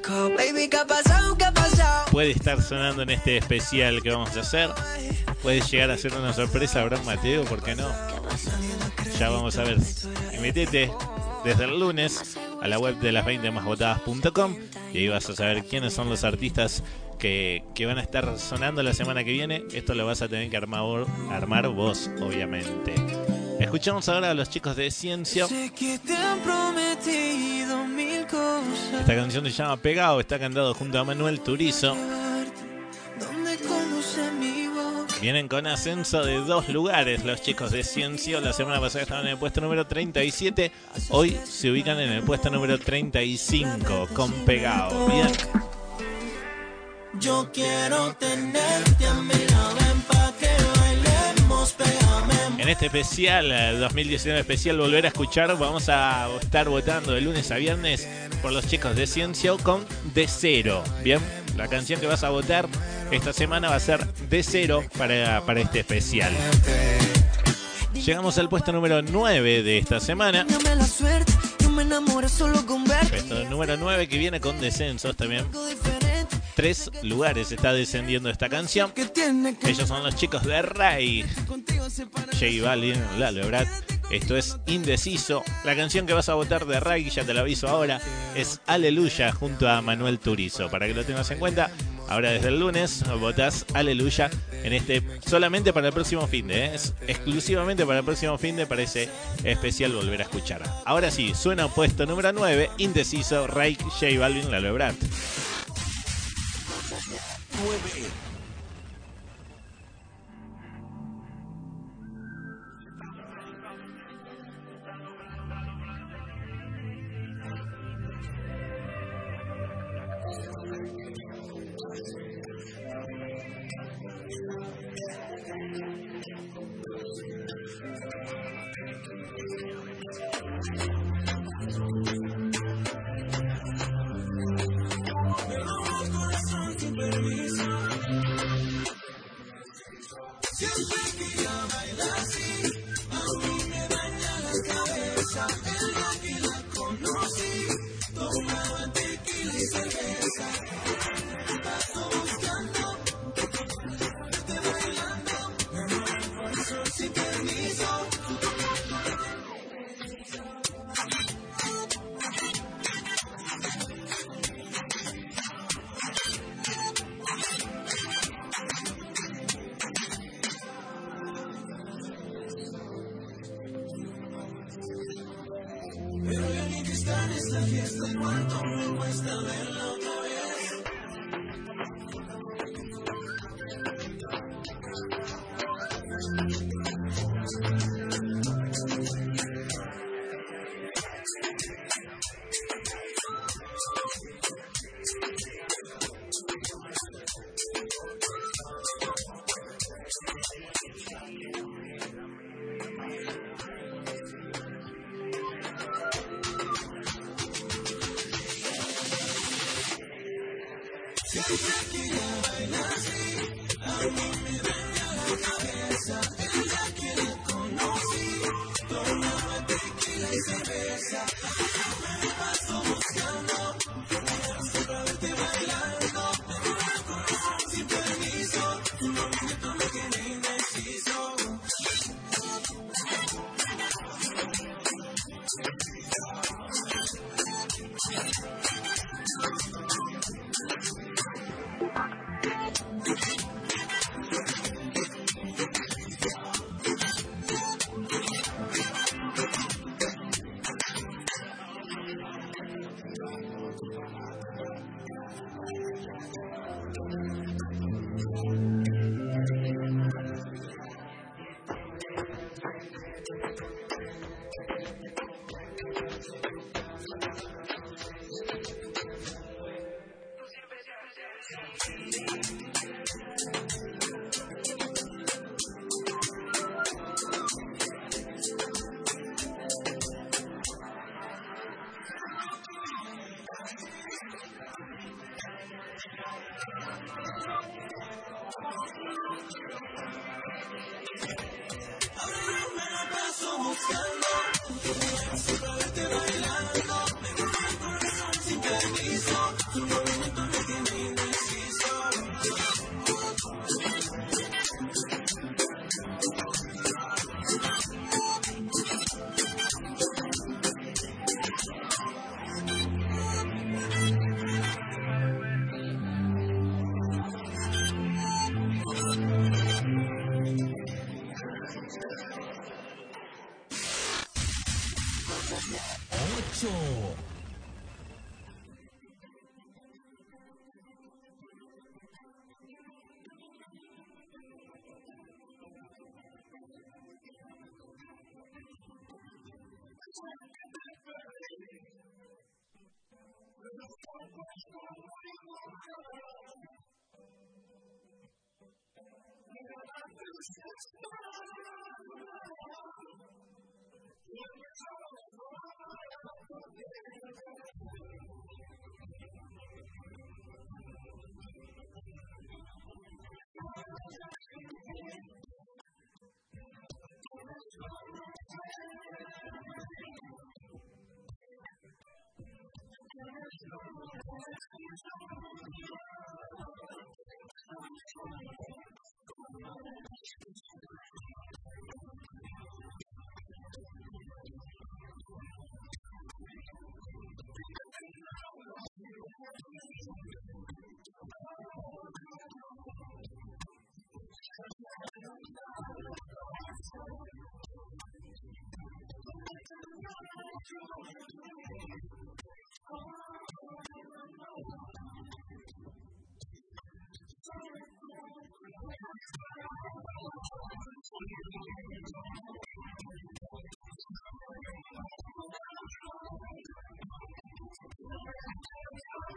Puede estar sonando en este especial que vamos a hacer. Puede llegar a ser una sorpresa Abraham Mateo, ¿por qué no? Ya vamos a ver. Y metete desde el lunes a la web de las 20 másvotadas.com y ahí vas a saber quiénes son los artistas que, que van a estar sonando la semana que viene. Esto lo vas a tener que armar, armar vos, obviamente. Escuchamos ahora a los chicos de cosas. Esta canción se llama Pegado, está cantado junto a Manuel Turizo. Vienen con ascenso de dos lugares los chicos de Ciencio. La semana pasada estaban en el puesto número 37. Hoy se ubican en el puesto número 35 con Pegado. Bien. Yo quiero tenerte a mi lado, que bailemos, pégame. En este especial, eh, 2019 especial, volver a escuchar, vamos a estar votando de lunes a viernes por los chicos de Ciencio con De Cero. Bien, la canción que vas a votar esta semana va a ser De Cero para, para este especial. Llegamos al puesto número 9 de esta semana. Puesto número 9 que viene con descensos también. Tres lugares está descendiendo esta canción. Ellos son los chicos de Ray. J Balvin, Lalo Ebrard. Esto es Indeciso. La canción que vas a votar de Ray, ya te lo aviso ahora, es Aleluya junto a Manuel Turizo. Para que lo tengas en cuenta, ahora desde el lunes votás Aleluya en este solamente para el próximo fin de, ¿eh? es exclusivamente para el próximo fin de para ese especial volver a escuchar. Ahora sí, suena puesto número 9, Indeciso, Ray, J Balvin, Lalo Ebrard. 8.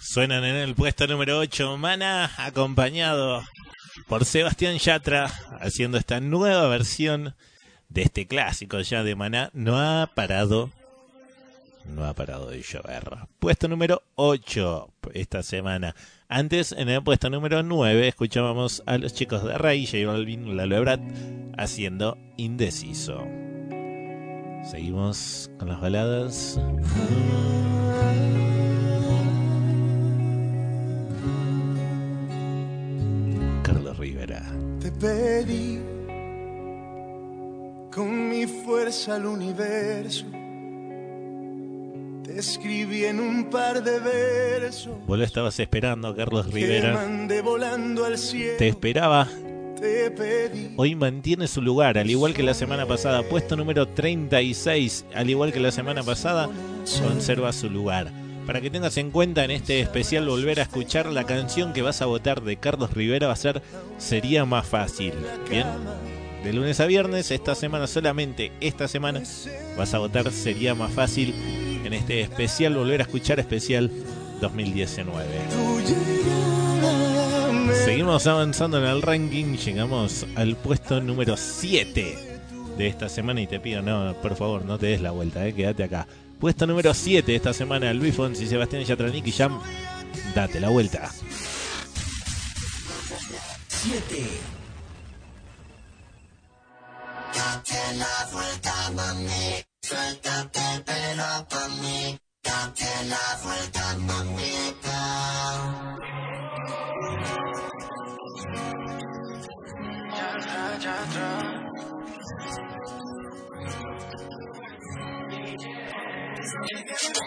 Suenan en el puesto número 8, Mana, acompañado por Sebastián Yatra, haciendo esta nueva versión de este clásico ya de Maná. No ha parado, no ha parado de llover. Puesto número 8 esta semana. Antes, en el puesto número 9, escuchábamos a los chicos de Ray, J Balvin, Lalo haciendo Indeciso. Seguimos con las baladas. Pedí con mi fuerza al universo. Te escribí en un par de versos. Vos lo estabas esperando, Carlos Rivera. mandé volando al cielo. Te esperaba. Te pedí. Hoy mantiene su lugar, al igual que la semana pasada. Puesto número 36, al igual que la semana pasada, conserva su lugar. Para que tengas en cuenta en este especial volver a escuchar la canción que vas a votar de Carlos Rivera va a ser Sería más fácil. Bien, De lunes a viernes, esta semana solamente, esta semana, vas a votar, sería más fácil en este especial, volver a escuchar especial 2019. Seguimos avanzando en el ranking, llegamos al puesto número 7 de esta semana y te pido, no, por favor, no te des la vuelta, eh, quédate acá. Puesto número 7 de esta semana, Luis Fonsi, Sebastián Yatranik y Jam, date la vuelta. 7. Date la vuelta, mami. Suéltate el pelo pa' mí. Date la vuelta, mamita. Ya Yeah.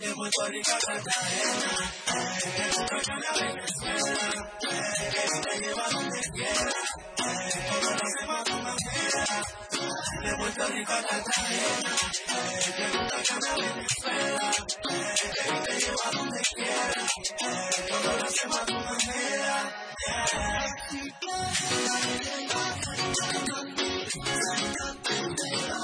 de Puerto Rico a Cartagena, eres un bacana Venezuela, eres te lleva donde quiera, todo lo hacemos a tu manera, de Puerto Rico a Cartagena, eres un bacana Venezuela, eres te lleva donde quiera, todo lo hacemos a tu manera. Yeah.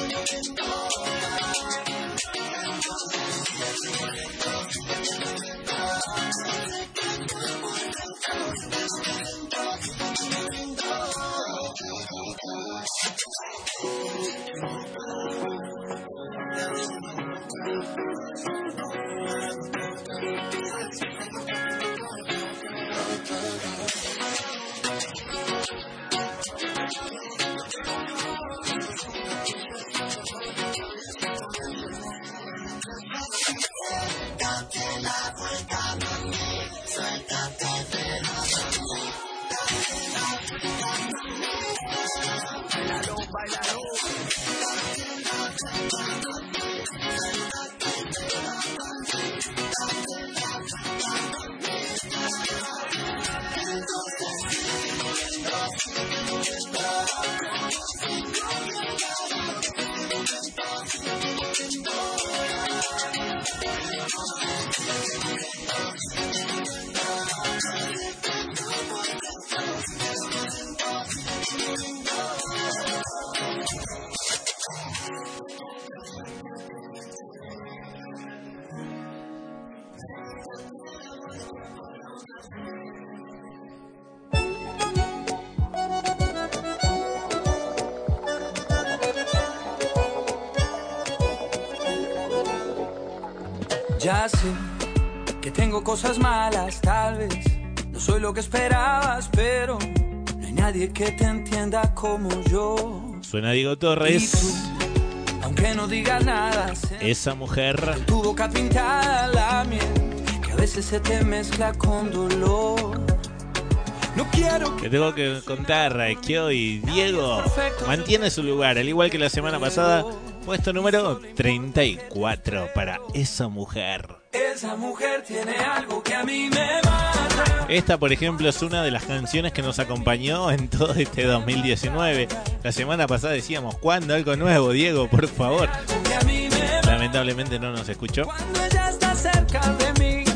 sé que tengo cosas malas, tal vez no soy lo que esperabas, pero no hay nadie que te entienda como yo. Suena Diego Torres, Aunque no digas nada, esa mujer. tu boca pintada la miel, que a veces se te mezcla con dolor. No quiero que Te tengo que contar que hoy Diego mantiene su lugar, al igual que la semana pasada, puesto número 34 para esa mujer. esa mujer tiene algo que a mí me mata. Esta, por ejemplo, es una de las canciones que nos acompañó en todo este 2019. La semana pasada decíamos, ¿cuándo algo nuevo, Diego? Por favor. Que a mí me mata. Lamentablemente no nos escuchó.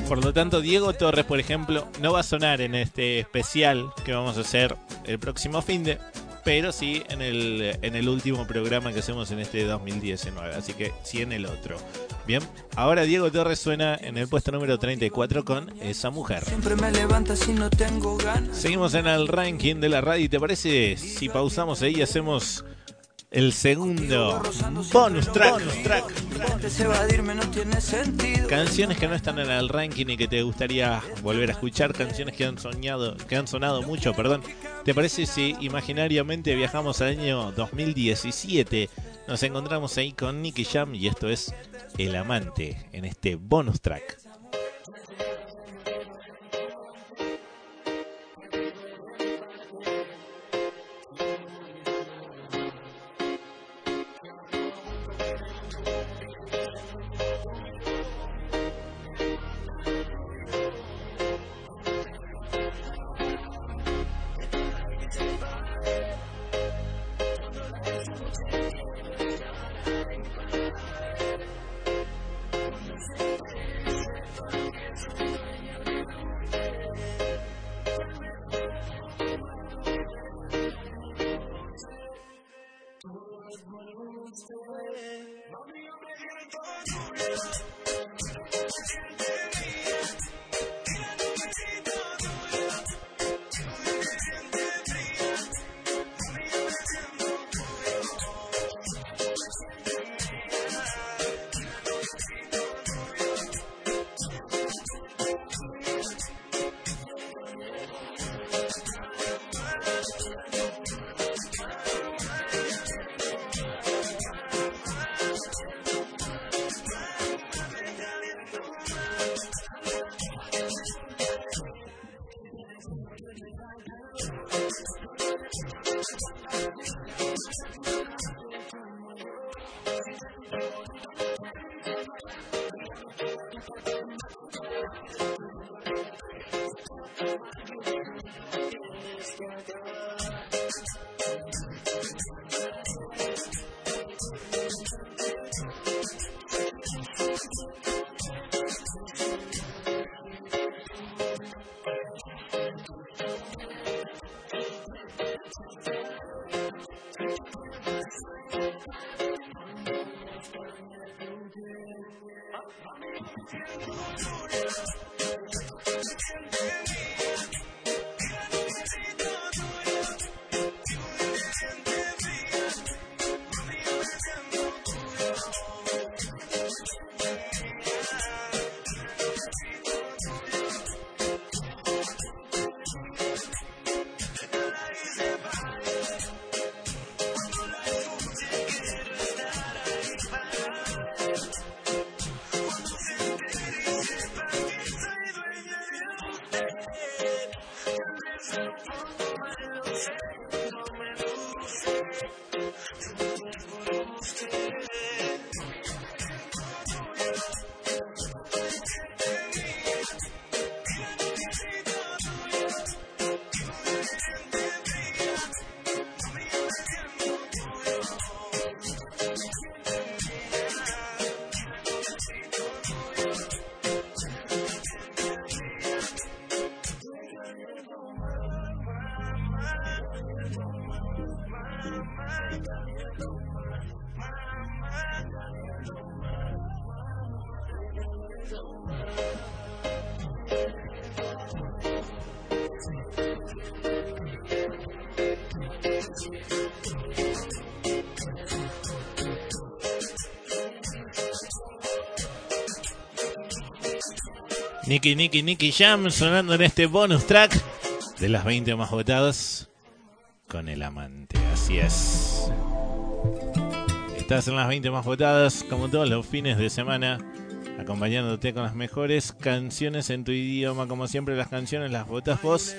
Por lo tanto, Diego Torres, por ejemplo, no va a sonar en este especial que vamos a hacer el próximo fin de, pero sí en el, en el último programa que hacemos en este 2019. Así que sí en el otro. Bien, ahora Diego Torres suena en el puesto número 34 con esa mujer. Siempre me levanta si no tengo ganas. Seguimos en el ranking de la radio. ¿Te parece si pausamos ahí y hacemos el segundo bonus track? Bonus. Canciones que no están en el ranking y que te gustaría volver a escuchar, canciones que han soñado, que han sonado mucho, perdón. ¿Te parece si imaginariamente viajamos al año 2017? Nos encontramos ahí con Nicky Jam y esto es El Amante en este bonus track. 忙忙天天你 Nicky, Nicky, Nicky Jam sonando en este bonus track de las 20 más votadas Estás en las 20 más votadas como todos los fines de semana, acompañándote con las mejores canciones en tu idioma. Como siempre, las canciones las votas vos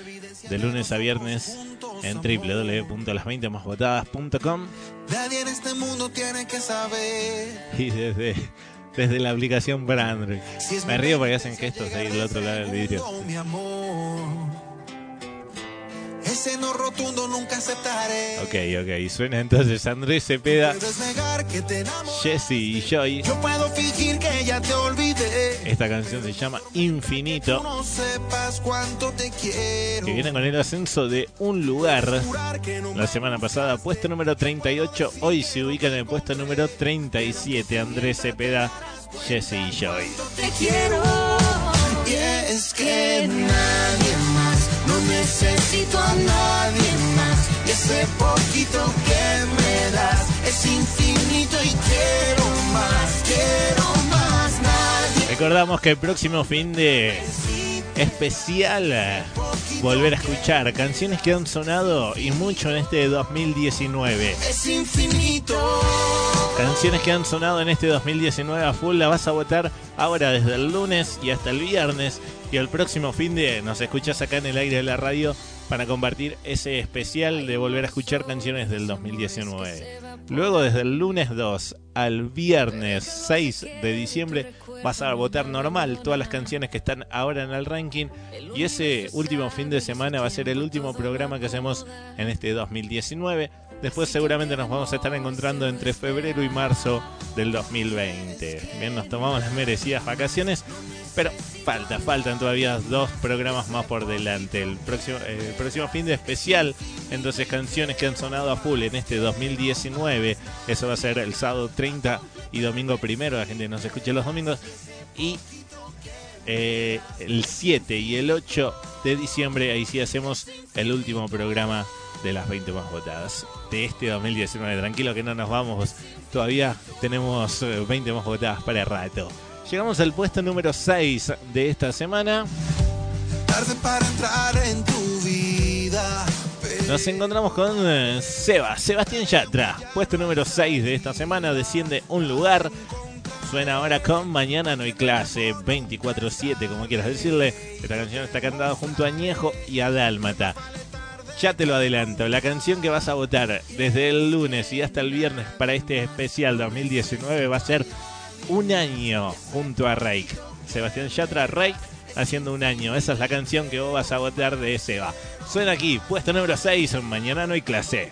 de lunes a viernes en www.las20másvotadas.com Nadie en este mundo tiene que saber. y desde, desde la aplicación para Android. Me río porque hacen gestos ahí del otro lado del vidrio. Oh, mi amor. Es ese no rotundo nunca aceptaré. Ok, ok. Suena entonces Andrés Cepeda. Jesse y Joy. Yo puedo fingir que ya te olvidé. Esta canción se llama Infinito, no sepas cuánto te quiero. que viene con el ascenso de un lugar. La semana pasada, puesto número 38. Hoy se ubica en el puesto número 37. Andrés Cepeda, Jesse y Joy. te quiero. Y es que nadie más, no necesito a nadie más. Ese poquito que me das es infinito y quiero más, quiero más. Nadie Recordamos que el próximo fin de especial eh, volver a escuchar canciones que han sonado y mucho en este 2019. es infinito. Canciones que han sonado en este 2019 a full la vas a votar ahora desde el lunes y hasta el viernes y el próximo fin de nos escuchas acá en el aire de la radio para compartir ese especial de volver a escuchar canciones del 2019. Luego desde el lunes 2 al viernes 6 de diciembre vas a votar normal todas las canciones que están ahora en el ranking y ese último fin de semana va a ser el último programa que hacemos en este 2019. Después seguramente nos vamos a estar encontrando entre febrero y marzo del 2020. Bien, nos tomamos las merecidas vacaciones, pero falta, faltan todavía dos programas más por delante. El próximo, eh, el próximo fin de especial, entonces canciones que han sonado a full en este 2019. Eso va a ser el sábado 30 y domingo primero. La gente nos escucha los domingos. Y eh, el 7 y el 8 de diciembre, ahí sí hacemos el último programa de las 20 más votadas de este 2019. Tranquilo que no nos vamos, todavía tenemos eh, 20 más votadas para rato. Llegamos al puesto número 6 de esta semana. Tarde para entrar en tu vida. Nos encontramos con eh, Seba, Sebastián Yatra. Puesto número 6 de esta semana, desciende un lugar. Suena ahora con Mañana no hay clase, 24-7, como quieras decirle. Esta canción está cantada junto a Ñejo y a Dálmata. Ya te lo adelanto, la canción que vas a votar desde el lunes y hasta el viernes para este especial 2019 va a ser Un año junto a Reik. Sebastián Yatra, Reik haciendo un año. Esa es la canción que vos vas a votar de Seba. Suena aquí, puesto número 6, mañana no hay clase.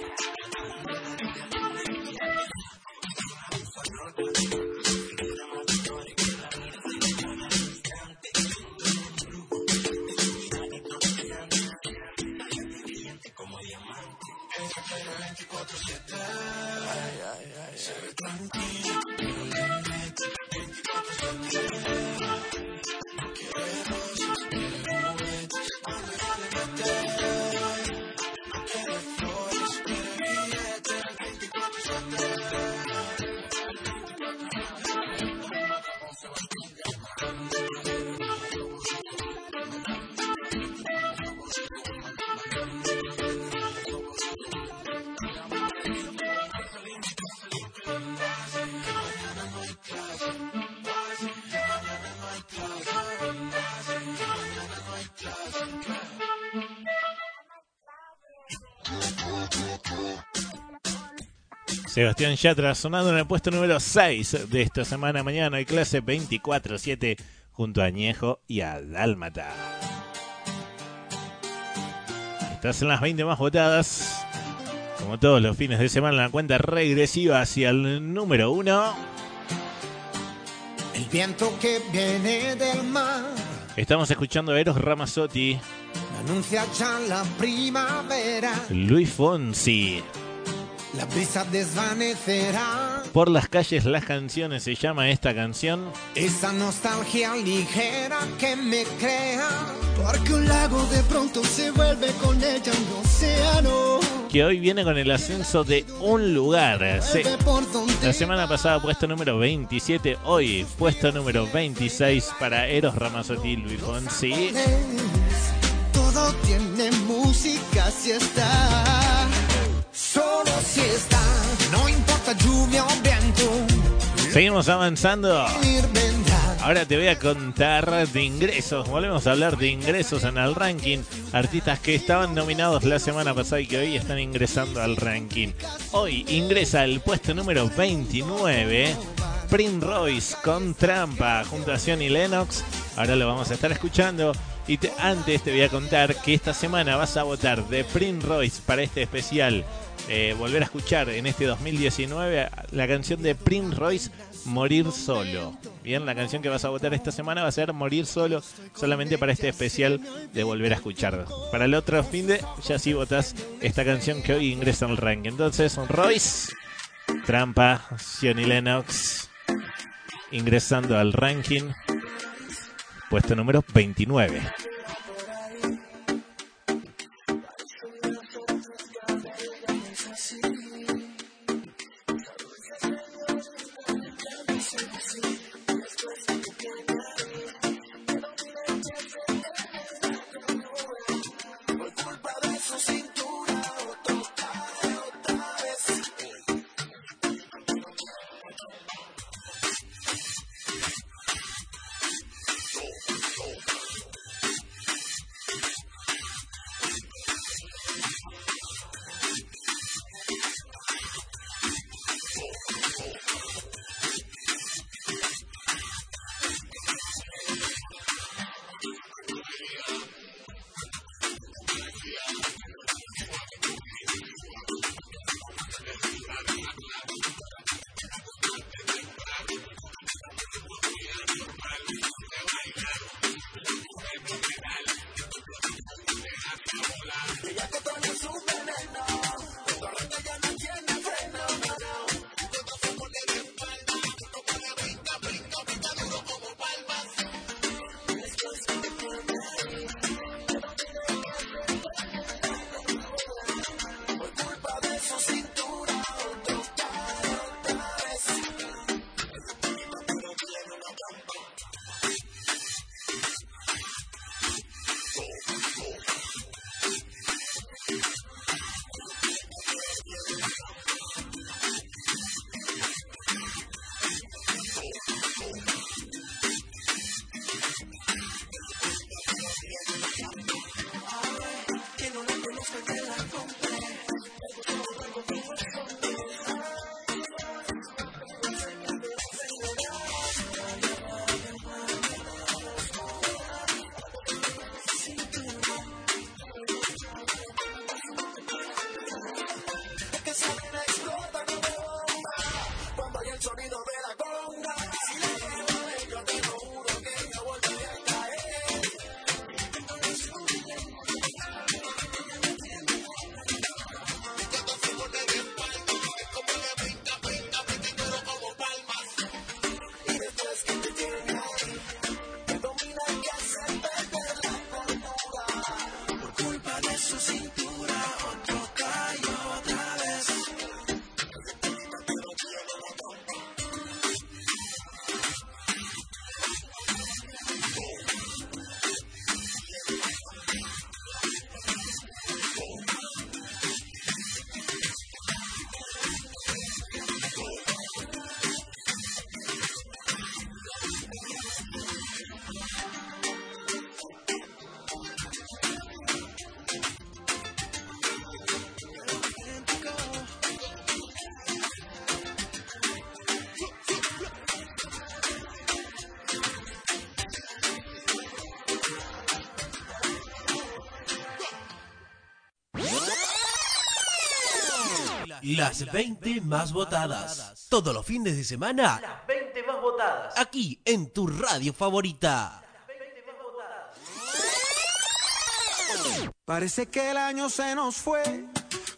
Sebastián Yatra sonando en el puesto número 6 de esta semana. Mañana hay clase 24-7 junto a Añejo y a Dálmata. Estás en las 20 más votadas. Como todos los fines de semana, la cuenta regresiva hacia el número 1. El viento que viene del mar Estamos escuchando a Eros Ramazzotti, anuncia ya la primavera. Luis Fonsi. La brisa desvanecerá Por las calles las canciones se llama esta canción. esa nostalgia ligera que me crea. Porque un lago de pronto se vuelve con ella un océano. que hoy viene con el ascenso de un lugar. Donde La semana pasada puesto número 27, hoy puesto número 26 para Eros Ramazzotti y Luis Fonsi. Todo tiene música si está. Solo si está, no importa lluvia o viento. Seguimos avanzando. Ahora te voy a contar de ingresos. Volvemos a hablar de ingresos en el ranking. Artistas que estaban nominados la semana pasada y que hoy están ingresando al ranking. Hoy ingresa el puesto número 29. Prince Royce con trampa junto a Johnny Lennox. Ahora lo vamos a estar escuchando. Y te- antes te voy a contar que esta semana vas a votar de Prince Royce para este especial. Eh, volver a escuchar en este 2019 la canción de Prince Royce Morir Solo. Bien, la canción que vas a votar esta semana va a ser Morir Solo, solamente para este especial de volver a escuchar. Para el otro fin de, ya sí votas esta canción que hoy ingresa al ranking. Entonces, Royce, Trampa, Johnny Lennox, ingresando al ranking, puesto número 29. Las 20 más votadas. Todos los fines de semana. Las 20 más votadas. Aquí en tu radio favorita. Parece que el año se nos fue,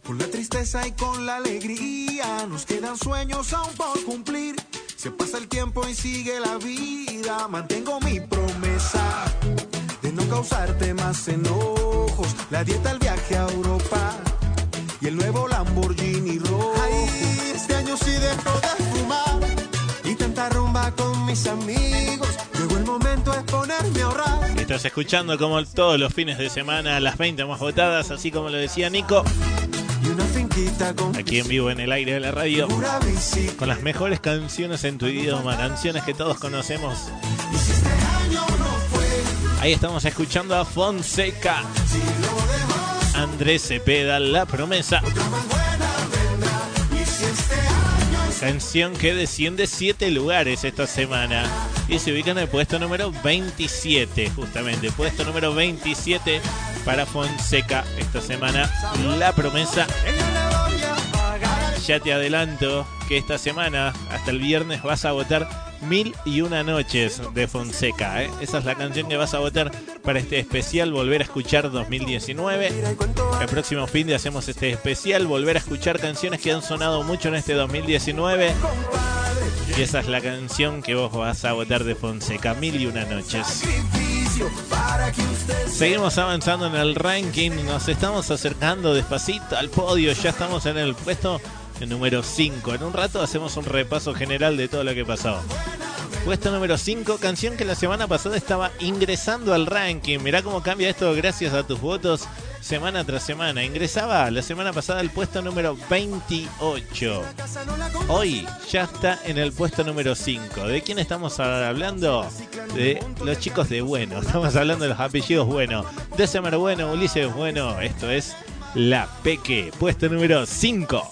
con la tristeza y con la alegría. Nos quedan sueños aún por cumplir. Se pasa el tiempo y sigue la vida. Mantengo mi promesa de no causarte más enojos. La dieta, el viaje a Europa y el nuevo Lamborghini rojo. Ay, este año sí dejo de fumar y tanta rumba con mis amigos. Llegó el momento de ponerme a ahorrar. Estás escuchando como todos los fines de semana las 20 más votadas, así como lo decía Nico. Y una finquita con Aquí en vivo en el aire de la radio. Con las mejores canciones en tu idioma, canciones que todos conocemos. Y si este año no fue, Ahí estamos escuchando a Fonseca, si lo demás Andrés Cepeda, La Promesa. Canción que desciende 7 lugares esta semana y se ubica en el puesto número 27, justamente. Puesto número 27 para Fonseca esta semana. La promesa. Ya te adelanto que esta semana, hasta el viernes, vas a votar Mil y una noches de Fonseca. ¿eh? Esa es la canción que vas a votar para este especial Volver a escuchar 2019. Mira y cuento El próximo fin de hacemos este especial, volver a escuchar canciones que han sonado mucho en este 2019. compadre. Y esa es la canción que vos vas a votar de Fonseca, Mil y una noches. Seguimos avanzando en el ranking, nos estamos acercando despacito al podio, ya estamos en el puesto número 5. En un rato hacemos un repaso general de todo lo que pasó. Puesto número 5, canción que la semana pasada estaba ingresando al ranking. Mirá cómo cambia esto gracias a tus votos semana tras semana. Ingresaba la semana pasada al puesto número 28. Hoy ya está en el puesto número 5. ¿De quién estamos hablando? De los chicos de Bueno. Estamos hablando de los apellidos Bueno. December Bueno, Ulises Bueno. Esto es La Peque. Puesto número 5.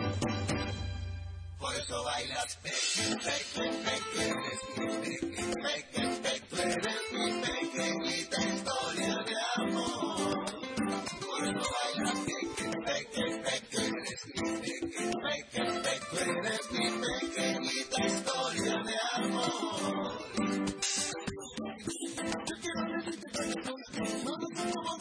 por eso bailas. Tú eres mi pequeñita historia de amor. Por eso bailas. Tú eres mi pequeñita historia de amor.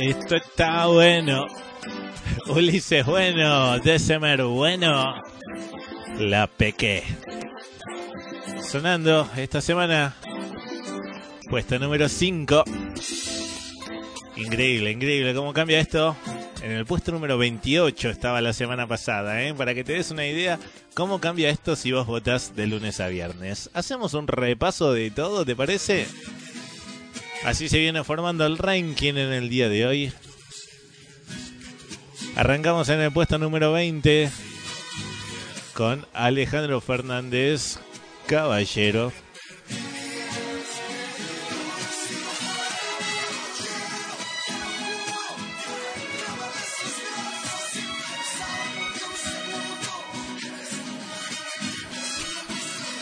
Esto está bueno. Ulises bueno, December bueno. La peque. Sonando esta semana. Puesto número 5. Increíble, increíble cómo cambia esto. En el puesto número 28 estaba la semana pasada, ¿eh? Para que te des una idea cómo cambia esto si vos votás de lunes a viernes. Hacemos un repaso de todo, ¿te parece? Así se viene formando el ranking en el día de hoy. Arrancamos en el puesto número 20 con Alejandro Fernández Caballero.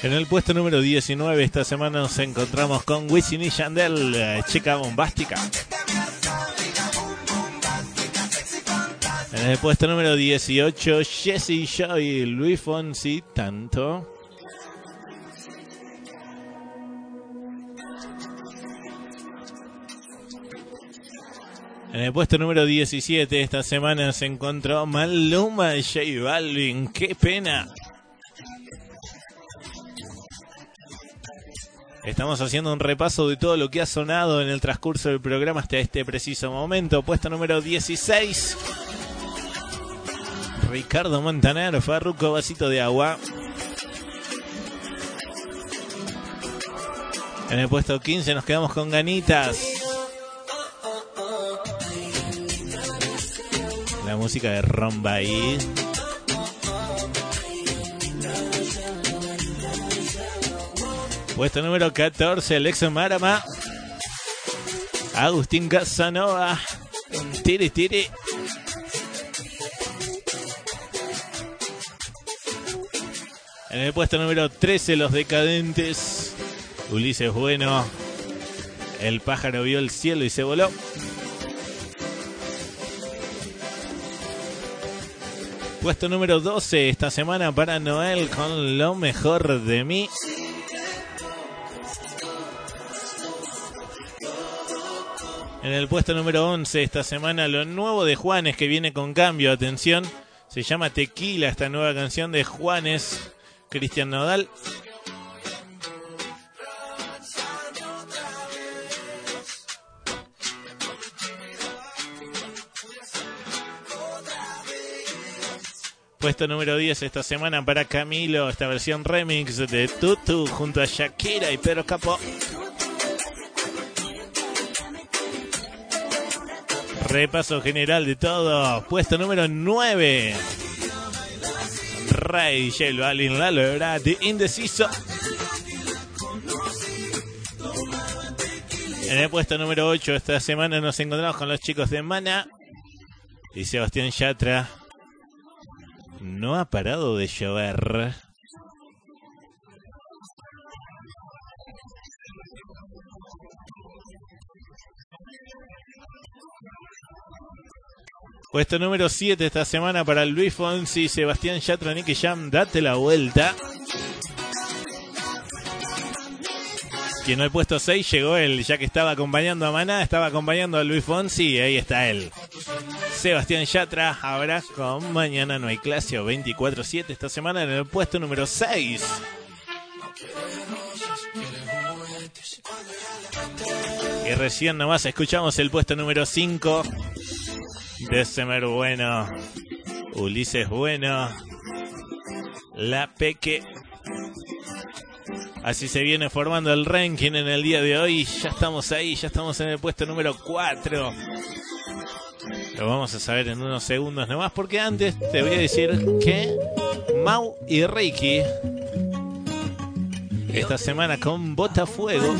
En el puesto número 19 esta semana nos encontramos con Wisin y Yandel, eh, chica bombástica. En el puesto número 18, Jesse Joy, Luis Fonsi, tanto. En el puesto número 17 esta semana se encontró Maluma y J Balvin. ¡Qué pena! Estamos haciendo un repaso de todo lo que ha sonado en el transcurso del programa hasta este preciso momento. Puesto número 16. Ricardo Montaner, Farruco, vasito de agua. En el puesto 15 nos quedamos con ganitas. La música de Rombay. Puesto número 14, Alex Marama. Agustín Casanova. Tiri, tiri. En el puesto número 13, Los Decadentes. Ulises Bueno. El pájaro vio el cielo y se voló. Puesto número 12 esta semana para Noel con lo mejor de mí. En el puesto número 11 esta semana lo nuevo de Juanes que viene con cambio, atención, se llama Tequila esta nueva canción de Juanes, Cristian Nodal. Puesto número 10 esta semana para Camilo, esta versión remix de Tutu junto a Shakira y Pedro Capó. Repaso general de todo. Puesto número 9. Ray J Balvin, la de indeciso. En el puesto número 8 esta semana nos encontramos con los chicos de Mana y Sebastián Yatra. No ha parado de llover. Puesto número 7 esta semana para Luis Fonsi, Sebastián Yatra, Nicky Jam, date la vuelta. Quien al puesto 6 llegó él, ya que estaba acompañando a Maná, estaba acompañando a Luis Fonsi y ahí está él. Sebastián Yatra, ahora con Mañana no hay clase o 24-7 esta semana en el puesto número 6. Y recién nomás escuchamos el puesto número 5. December bueno. Ulises bueno. La Peque. Así se viene formando el ranking en el día de hoy. Ya estamos ahí, ya estamos en el puesto número 4. Lo vamos a saber en unos segundos nomás, porque antes te voy a decir que Mau y Reiki esta semana con Botafuego.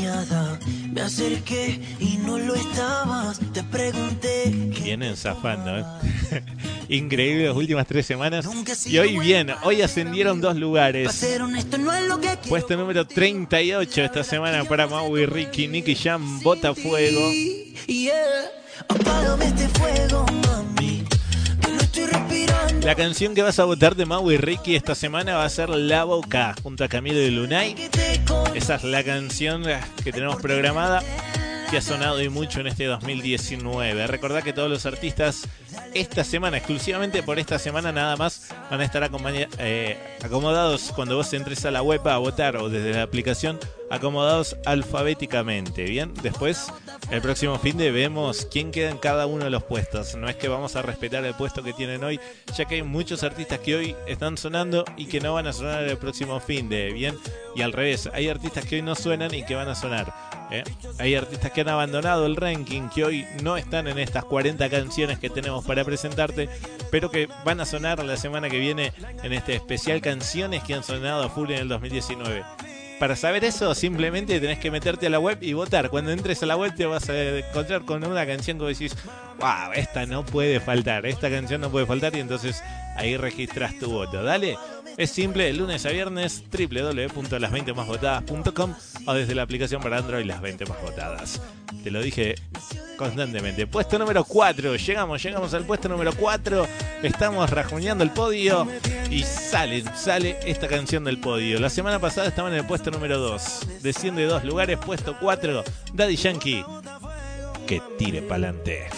Me acerqué y no lo estabas. Te pregunté. Vienen zafando, ¿eh? Increíble las últimas tres semanas. Y hoy bien, hoy ascendieron dos lugares. Puesto número 38 esta semana para Mau y Ricky, Nicky Jam, Botafuego. Apágame este fuego, mami. Que no estoy. La canción que vas a votar de Mau y Ricky esta semana va a ser La Boca junto a Camilo de Lunay. Esa es la canción que tenemos programada que ha sonado y mucho en este 2019. Recordad que todos los artistas esta semana, exclusivamente por esta semana nada más, van a estar eh, acomodados cuando vos entres a la web a votar o desde la aplicación, acomodados alfabéticamente. Bien, después el próximo fin de vemos quién queda en cada uno de los puestos. No es que vamos a respetar el puesto que tienen hoy, ya que hay muchos artistas que hoy están sonando y que no van a sonar el próximo fin de. Bien, y al revés, hay artistas que hoy no suenan y que van a sonar. ¿eh? Hay artistas que han abandonado el ranking, que hoy no están en estas 40 canciones que tenemos para presentarte, pero que van a sonar la semana que viene en este especial canciones que han sonado full en el 2019. Para saber eso, simplemente tenés que meterte a la web y votar. Cuando entres a la web te vas a encontrar con una canción que decís, wow, esta no puede faltar, esta canción no puede faltar y entonces ahí registras tu voto. Dale, es simple, de lunes a viernes, www.las20másvotadas.com o desde la aplicación para Android Las 20 Más Votadas. Te lo dije constantemente. Puesto número 4, llegamos, llegamos al puesto número 4, estamos rajuñando el podio y sale, sale esta canción del podio. La semana pasada estaba en el puesto número 2, desciende dos lugares, puesto 4, Daddy Yankee, que tire pa'lante.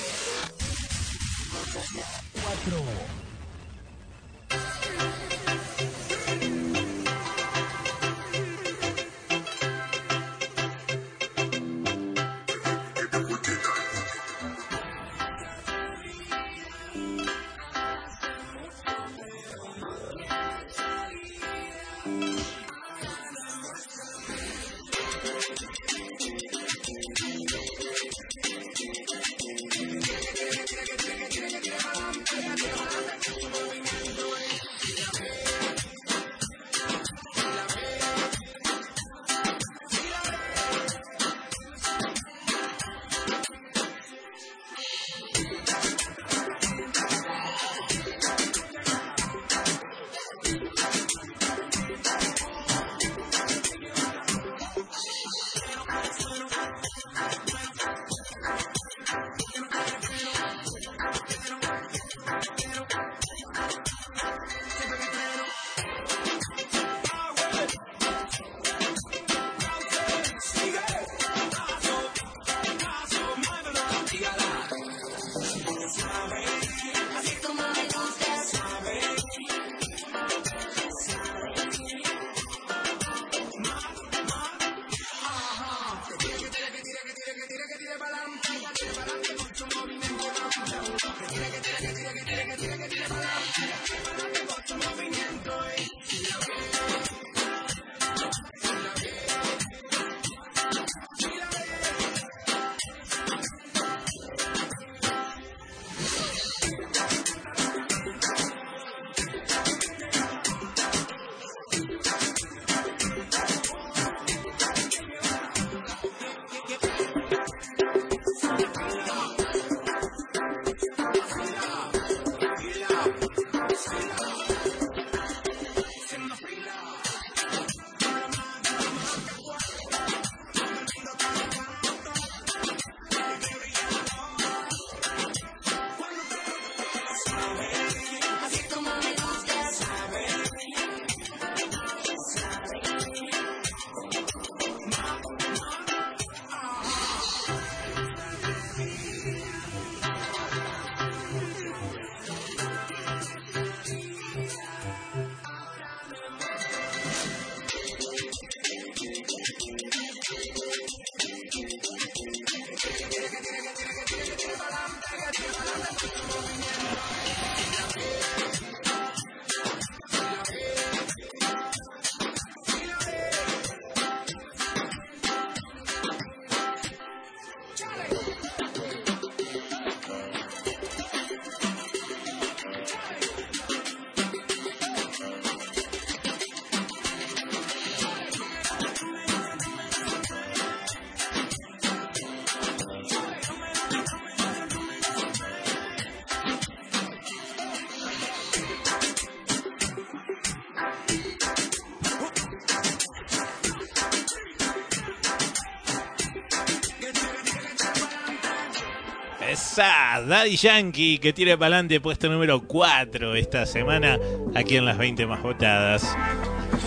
Daddy Yankee, que tira para adelante puesto número 4 esta semana aquí en las 20 más votadas.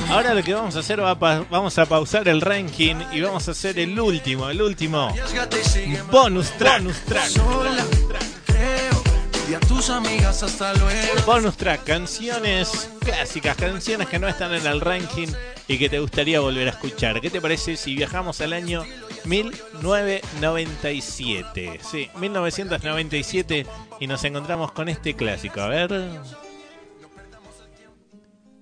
Ahora lo que vamos a hacer, va pa- vamos a pausar el ranking y vamos a hacer el último, el último bonus track. Bonus track. Sola, creo. Y a tus amigas hasta luego. Bonus track, canciones clásicas, canciones que no están en el ranking y que te gustaría volver a escuchar. ¿Qué te parece si viajamos al año 1997? Sí, 1997 y nos encontramos con este clásico. A ver.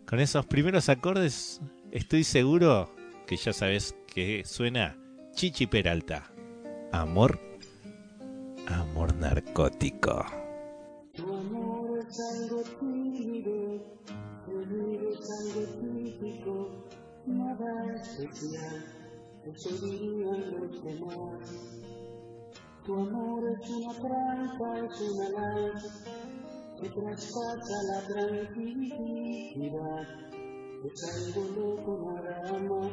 Con esos primeros acordes estoy seguro que ya sabes que suena Chichi Peralta. Amor. Amor narcótico. Nada eso dirían los demás. Tu amor es una trampa, es una lanza que traspasa la tranquilidad, es algo loco nada más.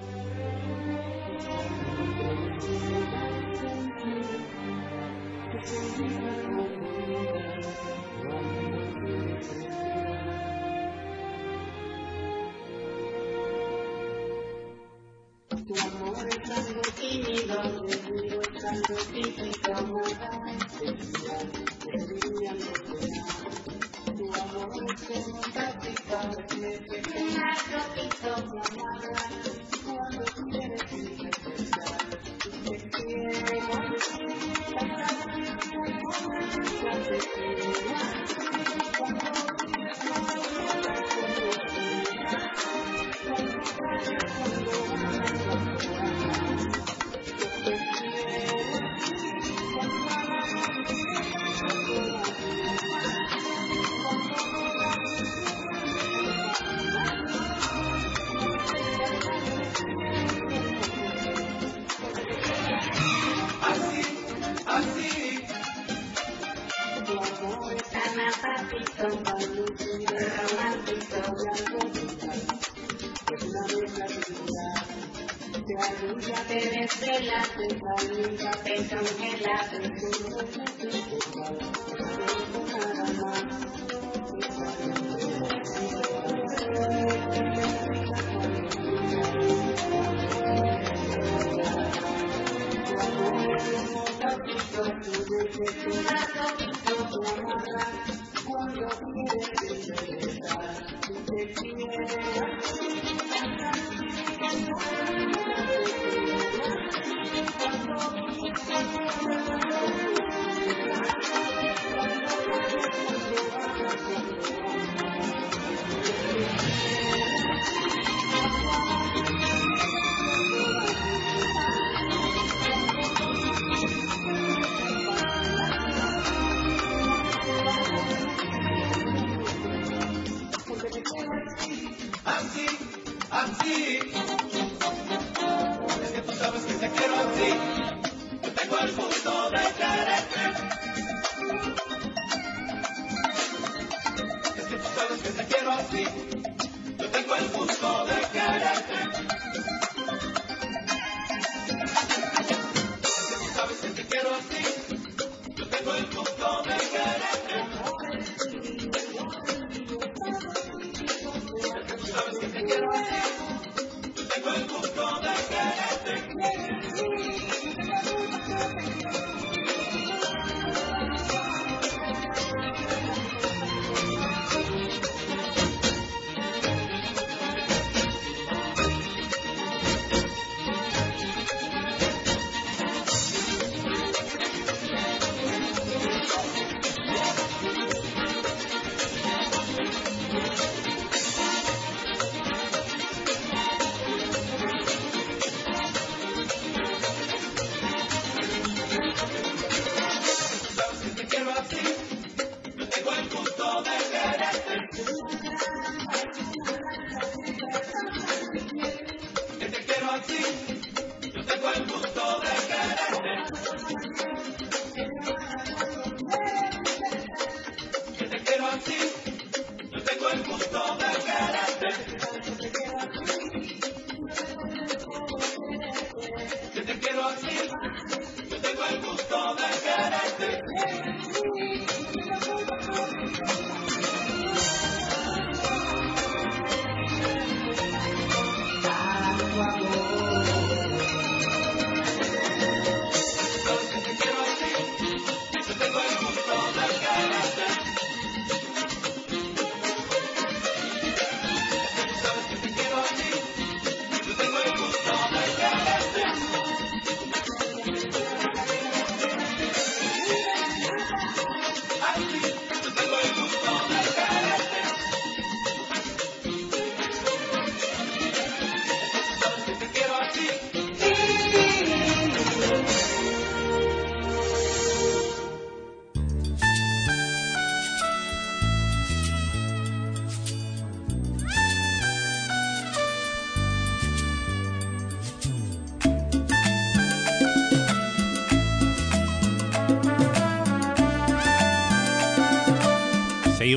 Que se olvida con vida.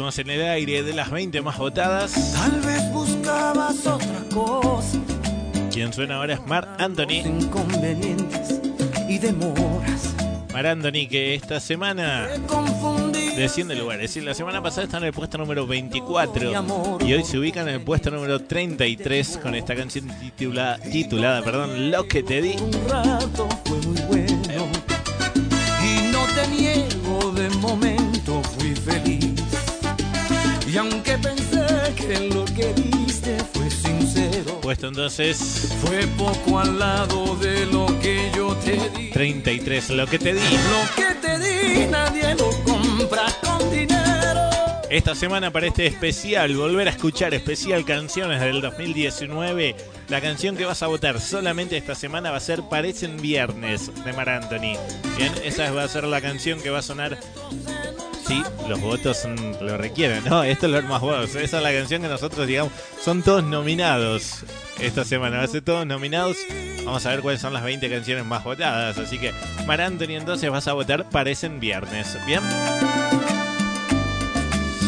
Seguimos en el aire de las 20 más votadas. Tal vez buscabas otra cosa. Quien suena ahora es Mar Anthony. Inconvenientes y demoras. Mar Anthony que esta semana desciende lugar. Es decir, la semana pasada está en el puesto número 24 y hoy se ubica en el puesto número 33 con esta canción titula- titulada perdón, Lo que te di. Un rato fue entonces fue poco al lado de lo que yo te di. 33, Lo que te di. Lo que te di nadie lo compra con dinero. Esta semana para este especial, volver a escuchar especial canciones del 2019. La canción que vas a votar solamente esta semana va a ser Parecen Viernes de Mar Anthony. Bien, esa va a ser la canción que va a sonar si los votos mm, lo requieren, ¿no? Esto es lo más votos. Esa es la canción que nosotros, digamos, son todos nominados esta semana. Va a ser todos nominados. Vamos a ver cuáles son las 20 canciones más votadas. Así que, Mar Anthony, entonces vas a votar Parecen Viernes. Bien.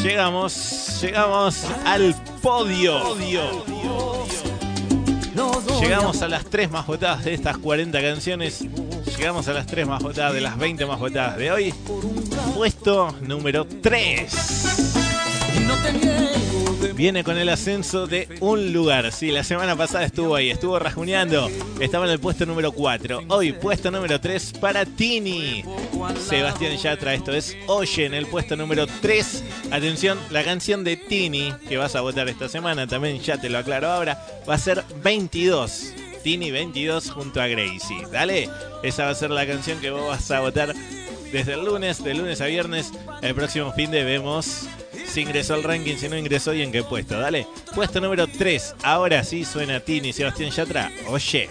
Llegamos, llegamos al podio. Llegamos a las tres más votadas de estas 40 canciones. Llegamos a las tres más votadas de las 20 más votadas de hoy. Puesto número 3. Viene con el ascenso de un lugar. Sí, la semana pasada estuvo ahí, estuvo rajuneando. Estaba en el puesto número 4. Hoy, puesto número 3 para Tini. Sebastián Yatra, esto es Oye en el puesto número 3. Atención, la canción de Tini que vas a votar esta semana, también ya te lo aclaro ahora, va a ser 22. Tini 22 junto a Gracie. Dale, esa va a ser la canción que vos vas a votar desde el lunes, de lunes a viernes. El próximo fin de vemos si ingresó al ranking, si no ingresó y en qué puesto. Dale, puesto número 3. Ahora sí suena Tini Sebastián Yatra. Oye.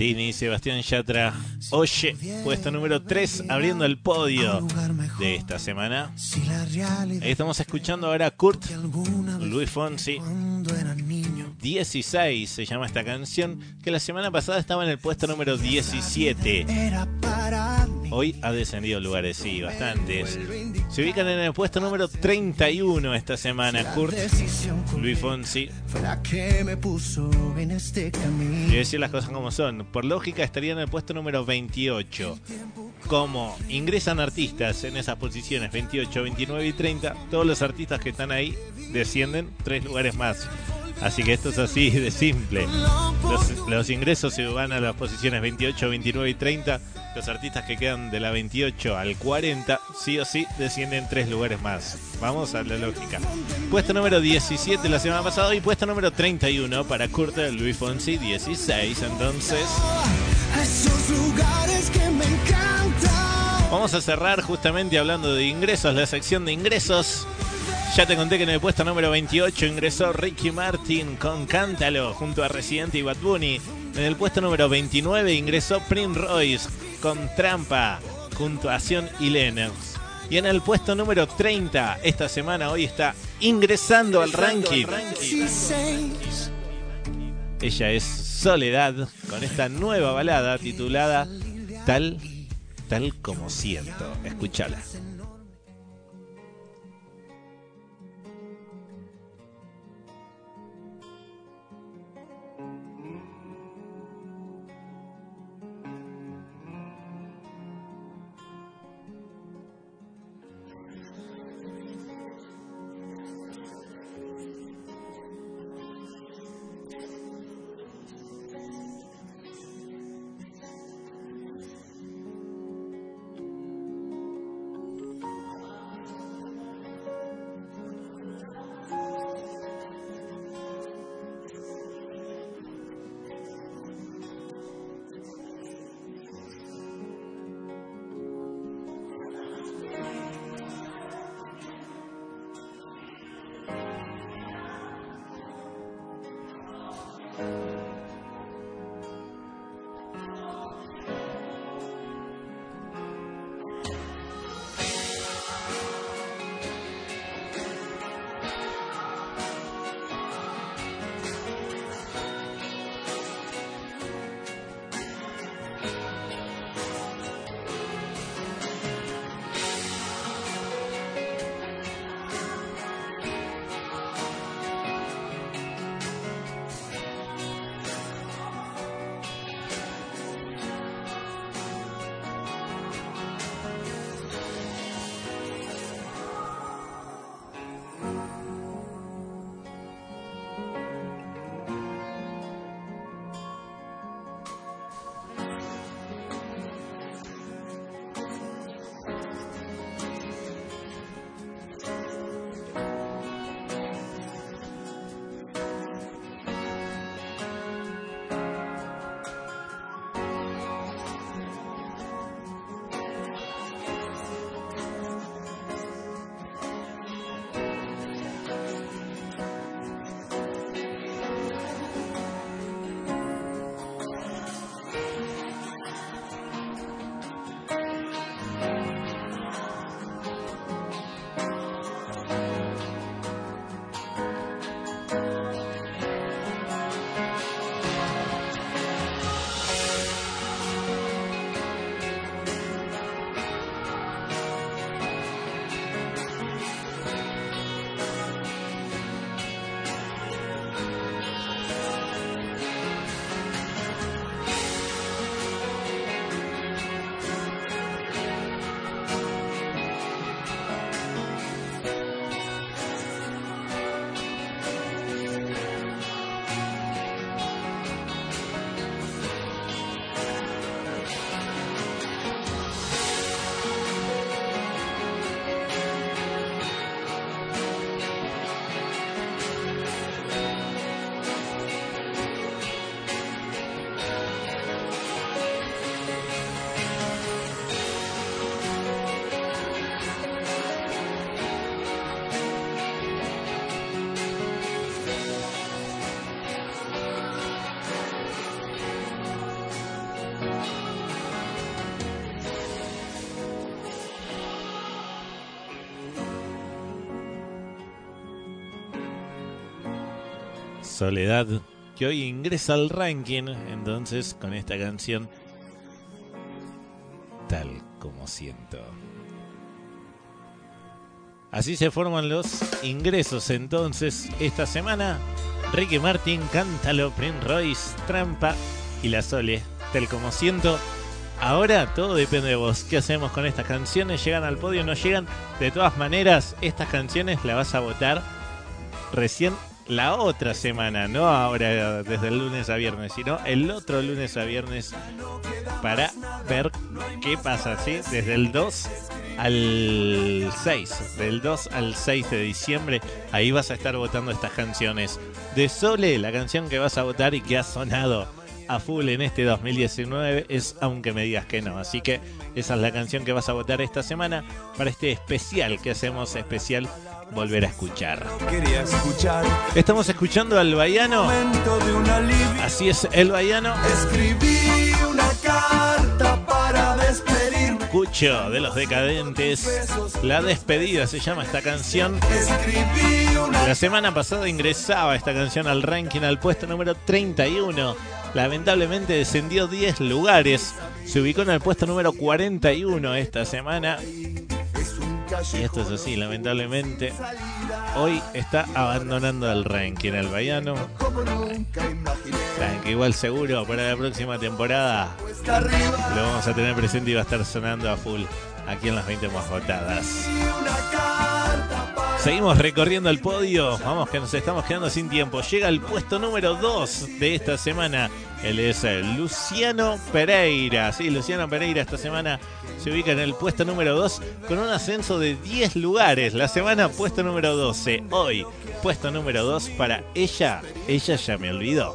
Tini Sebastián Yatra. Oye, puesto número 3, abriendo el podio de esta semana. Estamos escuchando ahora a Kurt Luis Fonsi. cuando era niño 16 se llama esta canción, que la semana pasada estaba en el puesto número 17. era para mí. Hoy ha descendido lugares, sí, bastantes. Se ubican en el puesto número 31 esta semana. Kurt Luis Fonsi. este a decir las cosas como son. Por lógica estaría en el puesto número 28. Como ingresan artistas en esas posiciones 28, 29 y 30, todos los artistas que están ahí descienden tres lugares más. Así que esto es así de simple. Los, los ingresos se van a las posiciones 28, 29 y 30. Los artistas que quedan de la 28 al 40, sí o sí, descienden tres lugares más. Vamos a la lógica. Puesto número 17 la semana pasada y puesto número 31 para Kurt Luis Fonsi, 16 entonces. Vamos a cerrar justamente hablando de ingresos, la sección de ingresos. Ya te conté que en el puesto número 28 ingresó Ricky Martin con Cántalo junto a Residente y Bad Bunny. En el puesto número 29 ingresó Prince Royce con Trampa junto a Sion y Lennox. Y en el puesto número 30 esta semana hoy está ingresando al ranking. 16 Ella es Soledad con esta nueva balada titulada Tal tal como siento. Escúchala. Soledad, que hoy ingresa al ranking, entonces con esta canción, tal como siento. Así se forman los ingresos entonces esta semana. Ricky Martin, Cántalo, Prince Royce, Trampa y La Sole, tal como siento. Ahora todo depende de vos. ¿Qué hacemos con estas canciones? ¿Llegan al podio? ¿No llegan? De todas maneras, estas canciones las vas a votar recién la otra semana, no ahora desde el lunes a viernes, sino el otro lunes a viernes para ver qué pasa, ¿sí? Desde el 2 al 6, del 2 al 6 de diciembre, ahí vas a estar votando estas canciones. De Sole, la canción que vas a votar y que ha sonado a full en este 2019 es Aunque me digas que no. Así que esa es la canción que vas a votar esta semana para este especial que hacemos especial volver a escuchar. Estamos escuchando al Baiano. Así es, el Baiano. Escribí una carta para despedirme. Cucho de los decadentes. La despedida se llama esta canción. La semana pasada ingresaba esta canción al ranking al puesto número 31. Lamentablemente descendió 10 lugares. Se ubicó en el puesto número 41 esta semana. Y esto es así, lamentablemente. Hoy está abandonando el ranking el Baiano. Que igual seguro para la próxima temporada lo vamos a tener presente y va a estar sonando a full aquí en las 20 más votadas. Seguimos recorriendo el podio. Vamos que nos estamos quedando sin tiempo. Llega el puesto número 2 de esta semana. Él es eh, Luciano Pereira. Sí, Luciano Pereira esta semana se ubica en el puesto número 2 con un ascenso de 10 lugares. La semana puesto número 12. Hoy, puesto número 2 para ella. Ella ya me olvidó.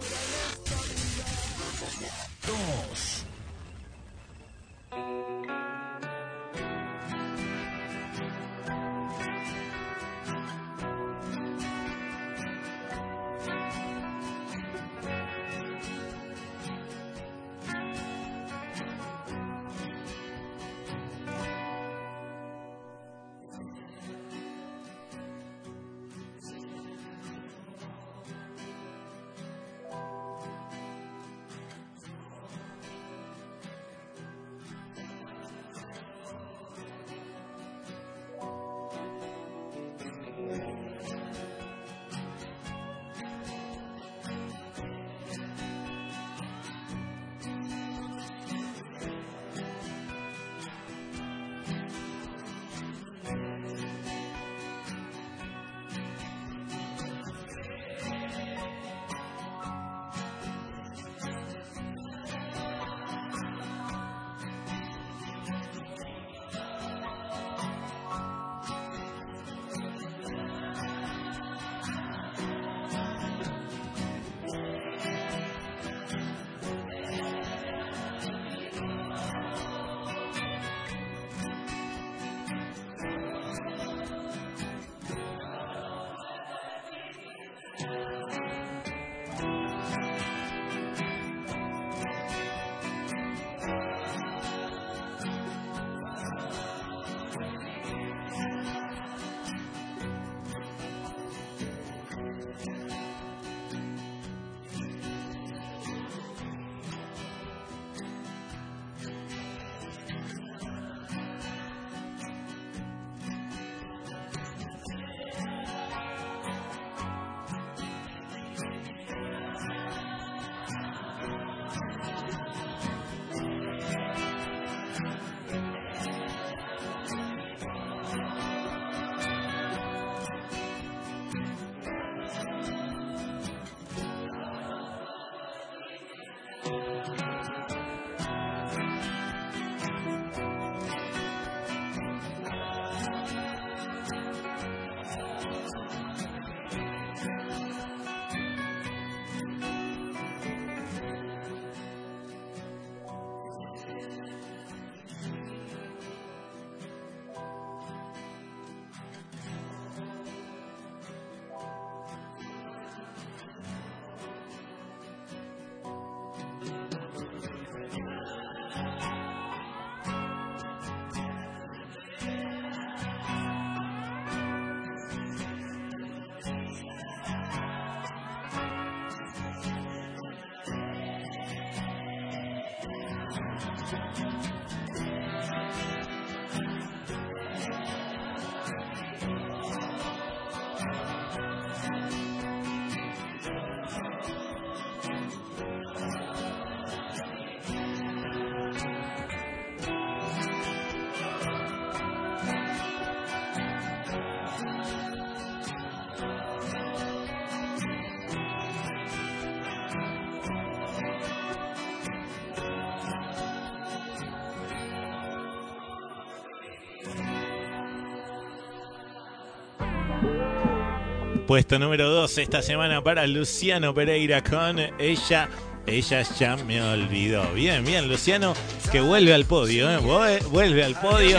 Puesto número 2 esta semana para Luciano Pereira con ella. Ella ya me olvidó. Bien, bien, Luciano, que vuelve al podio, ¿eh? Vue- Vuelve al podio.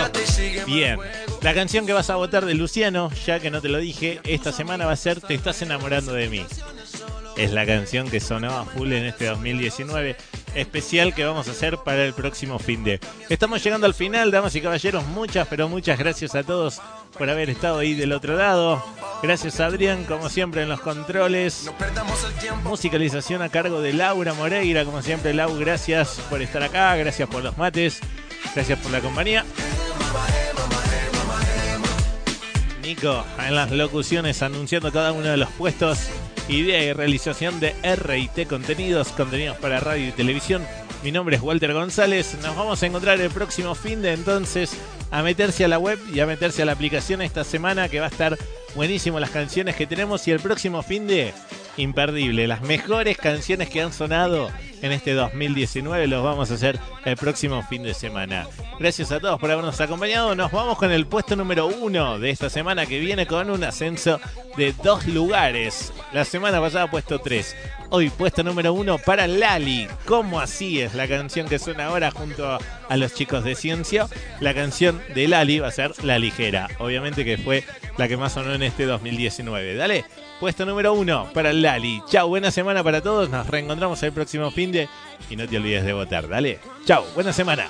Bien. La canción que vas a votar de Luciano, ya que no te lo dije, esta semana va a ser Te estás enamorando de mí. Es la canción que sonó a full en este 2019 especial que vamos a hacer para el próximo fin de. Estamos llegando al final, damas y caballeros. Muchas, pero muchas gracias a todos por haber estado ahí del otro lado. Gracias a Adrián, como siempre, en los controles. Musicalización a cargo de Laura Moreira, como siempre, Lau, gracias por estar acá, gracias por los mates, gracias por la compañía. Nico, en las locuciones, anunciando cada uno de los puestos. Idea y realización de RT Contenidos, contenidos para radio y televisión. Mi nombre es Walter González. Nos vamos a encontrar el próximo fin de entonces a meterse a la web y a meterse a la aplicación esta semana que va a estar buenísimo las canciones que tenemos y el próximo fin de imperdible. Las mejores canciones que han sonado en este 2019 los vamos a hacer el próximo fin de semana. Gracias a todos por habernos acompañado. Nos vamos con el puesto número uno de esta semana que viene con un ascenso de dos lugares. La semana pasada puesto tres. Hoy puesto número uno para Lali. ¿Cómo así es la canción que suena ahora junto a los chicos de ciencia? La canción de Lali va a ser La Ligera. Obviamente que fue la que más sonó en este 2019. Dale, puesto número uno para Lali. Chau, buena semana para todos. Nos reencontramos el próximo fin de. Y no te olvides de votar. Dale, chau, buena semana.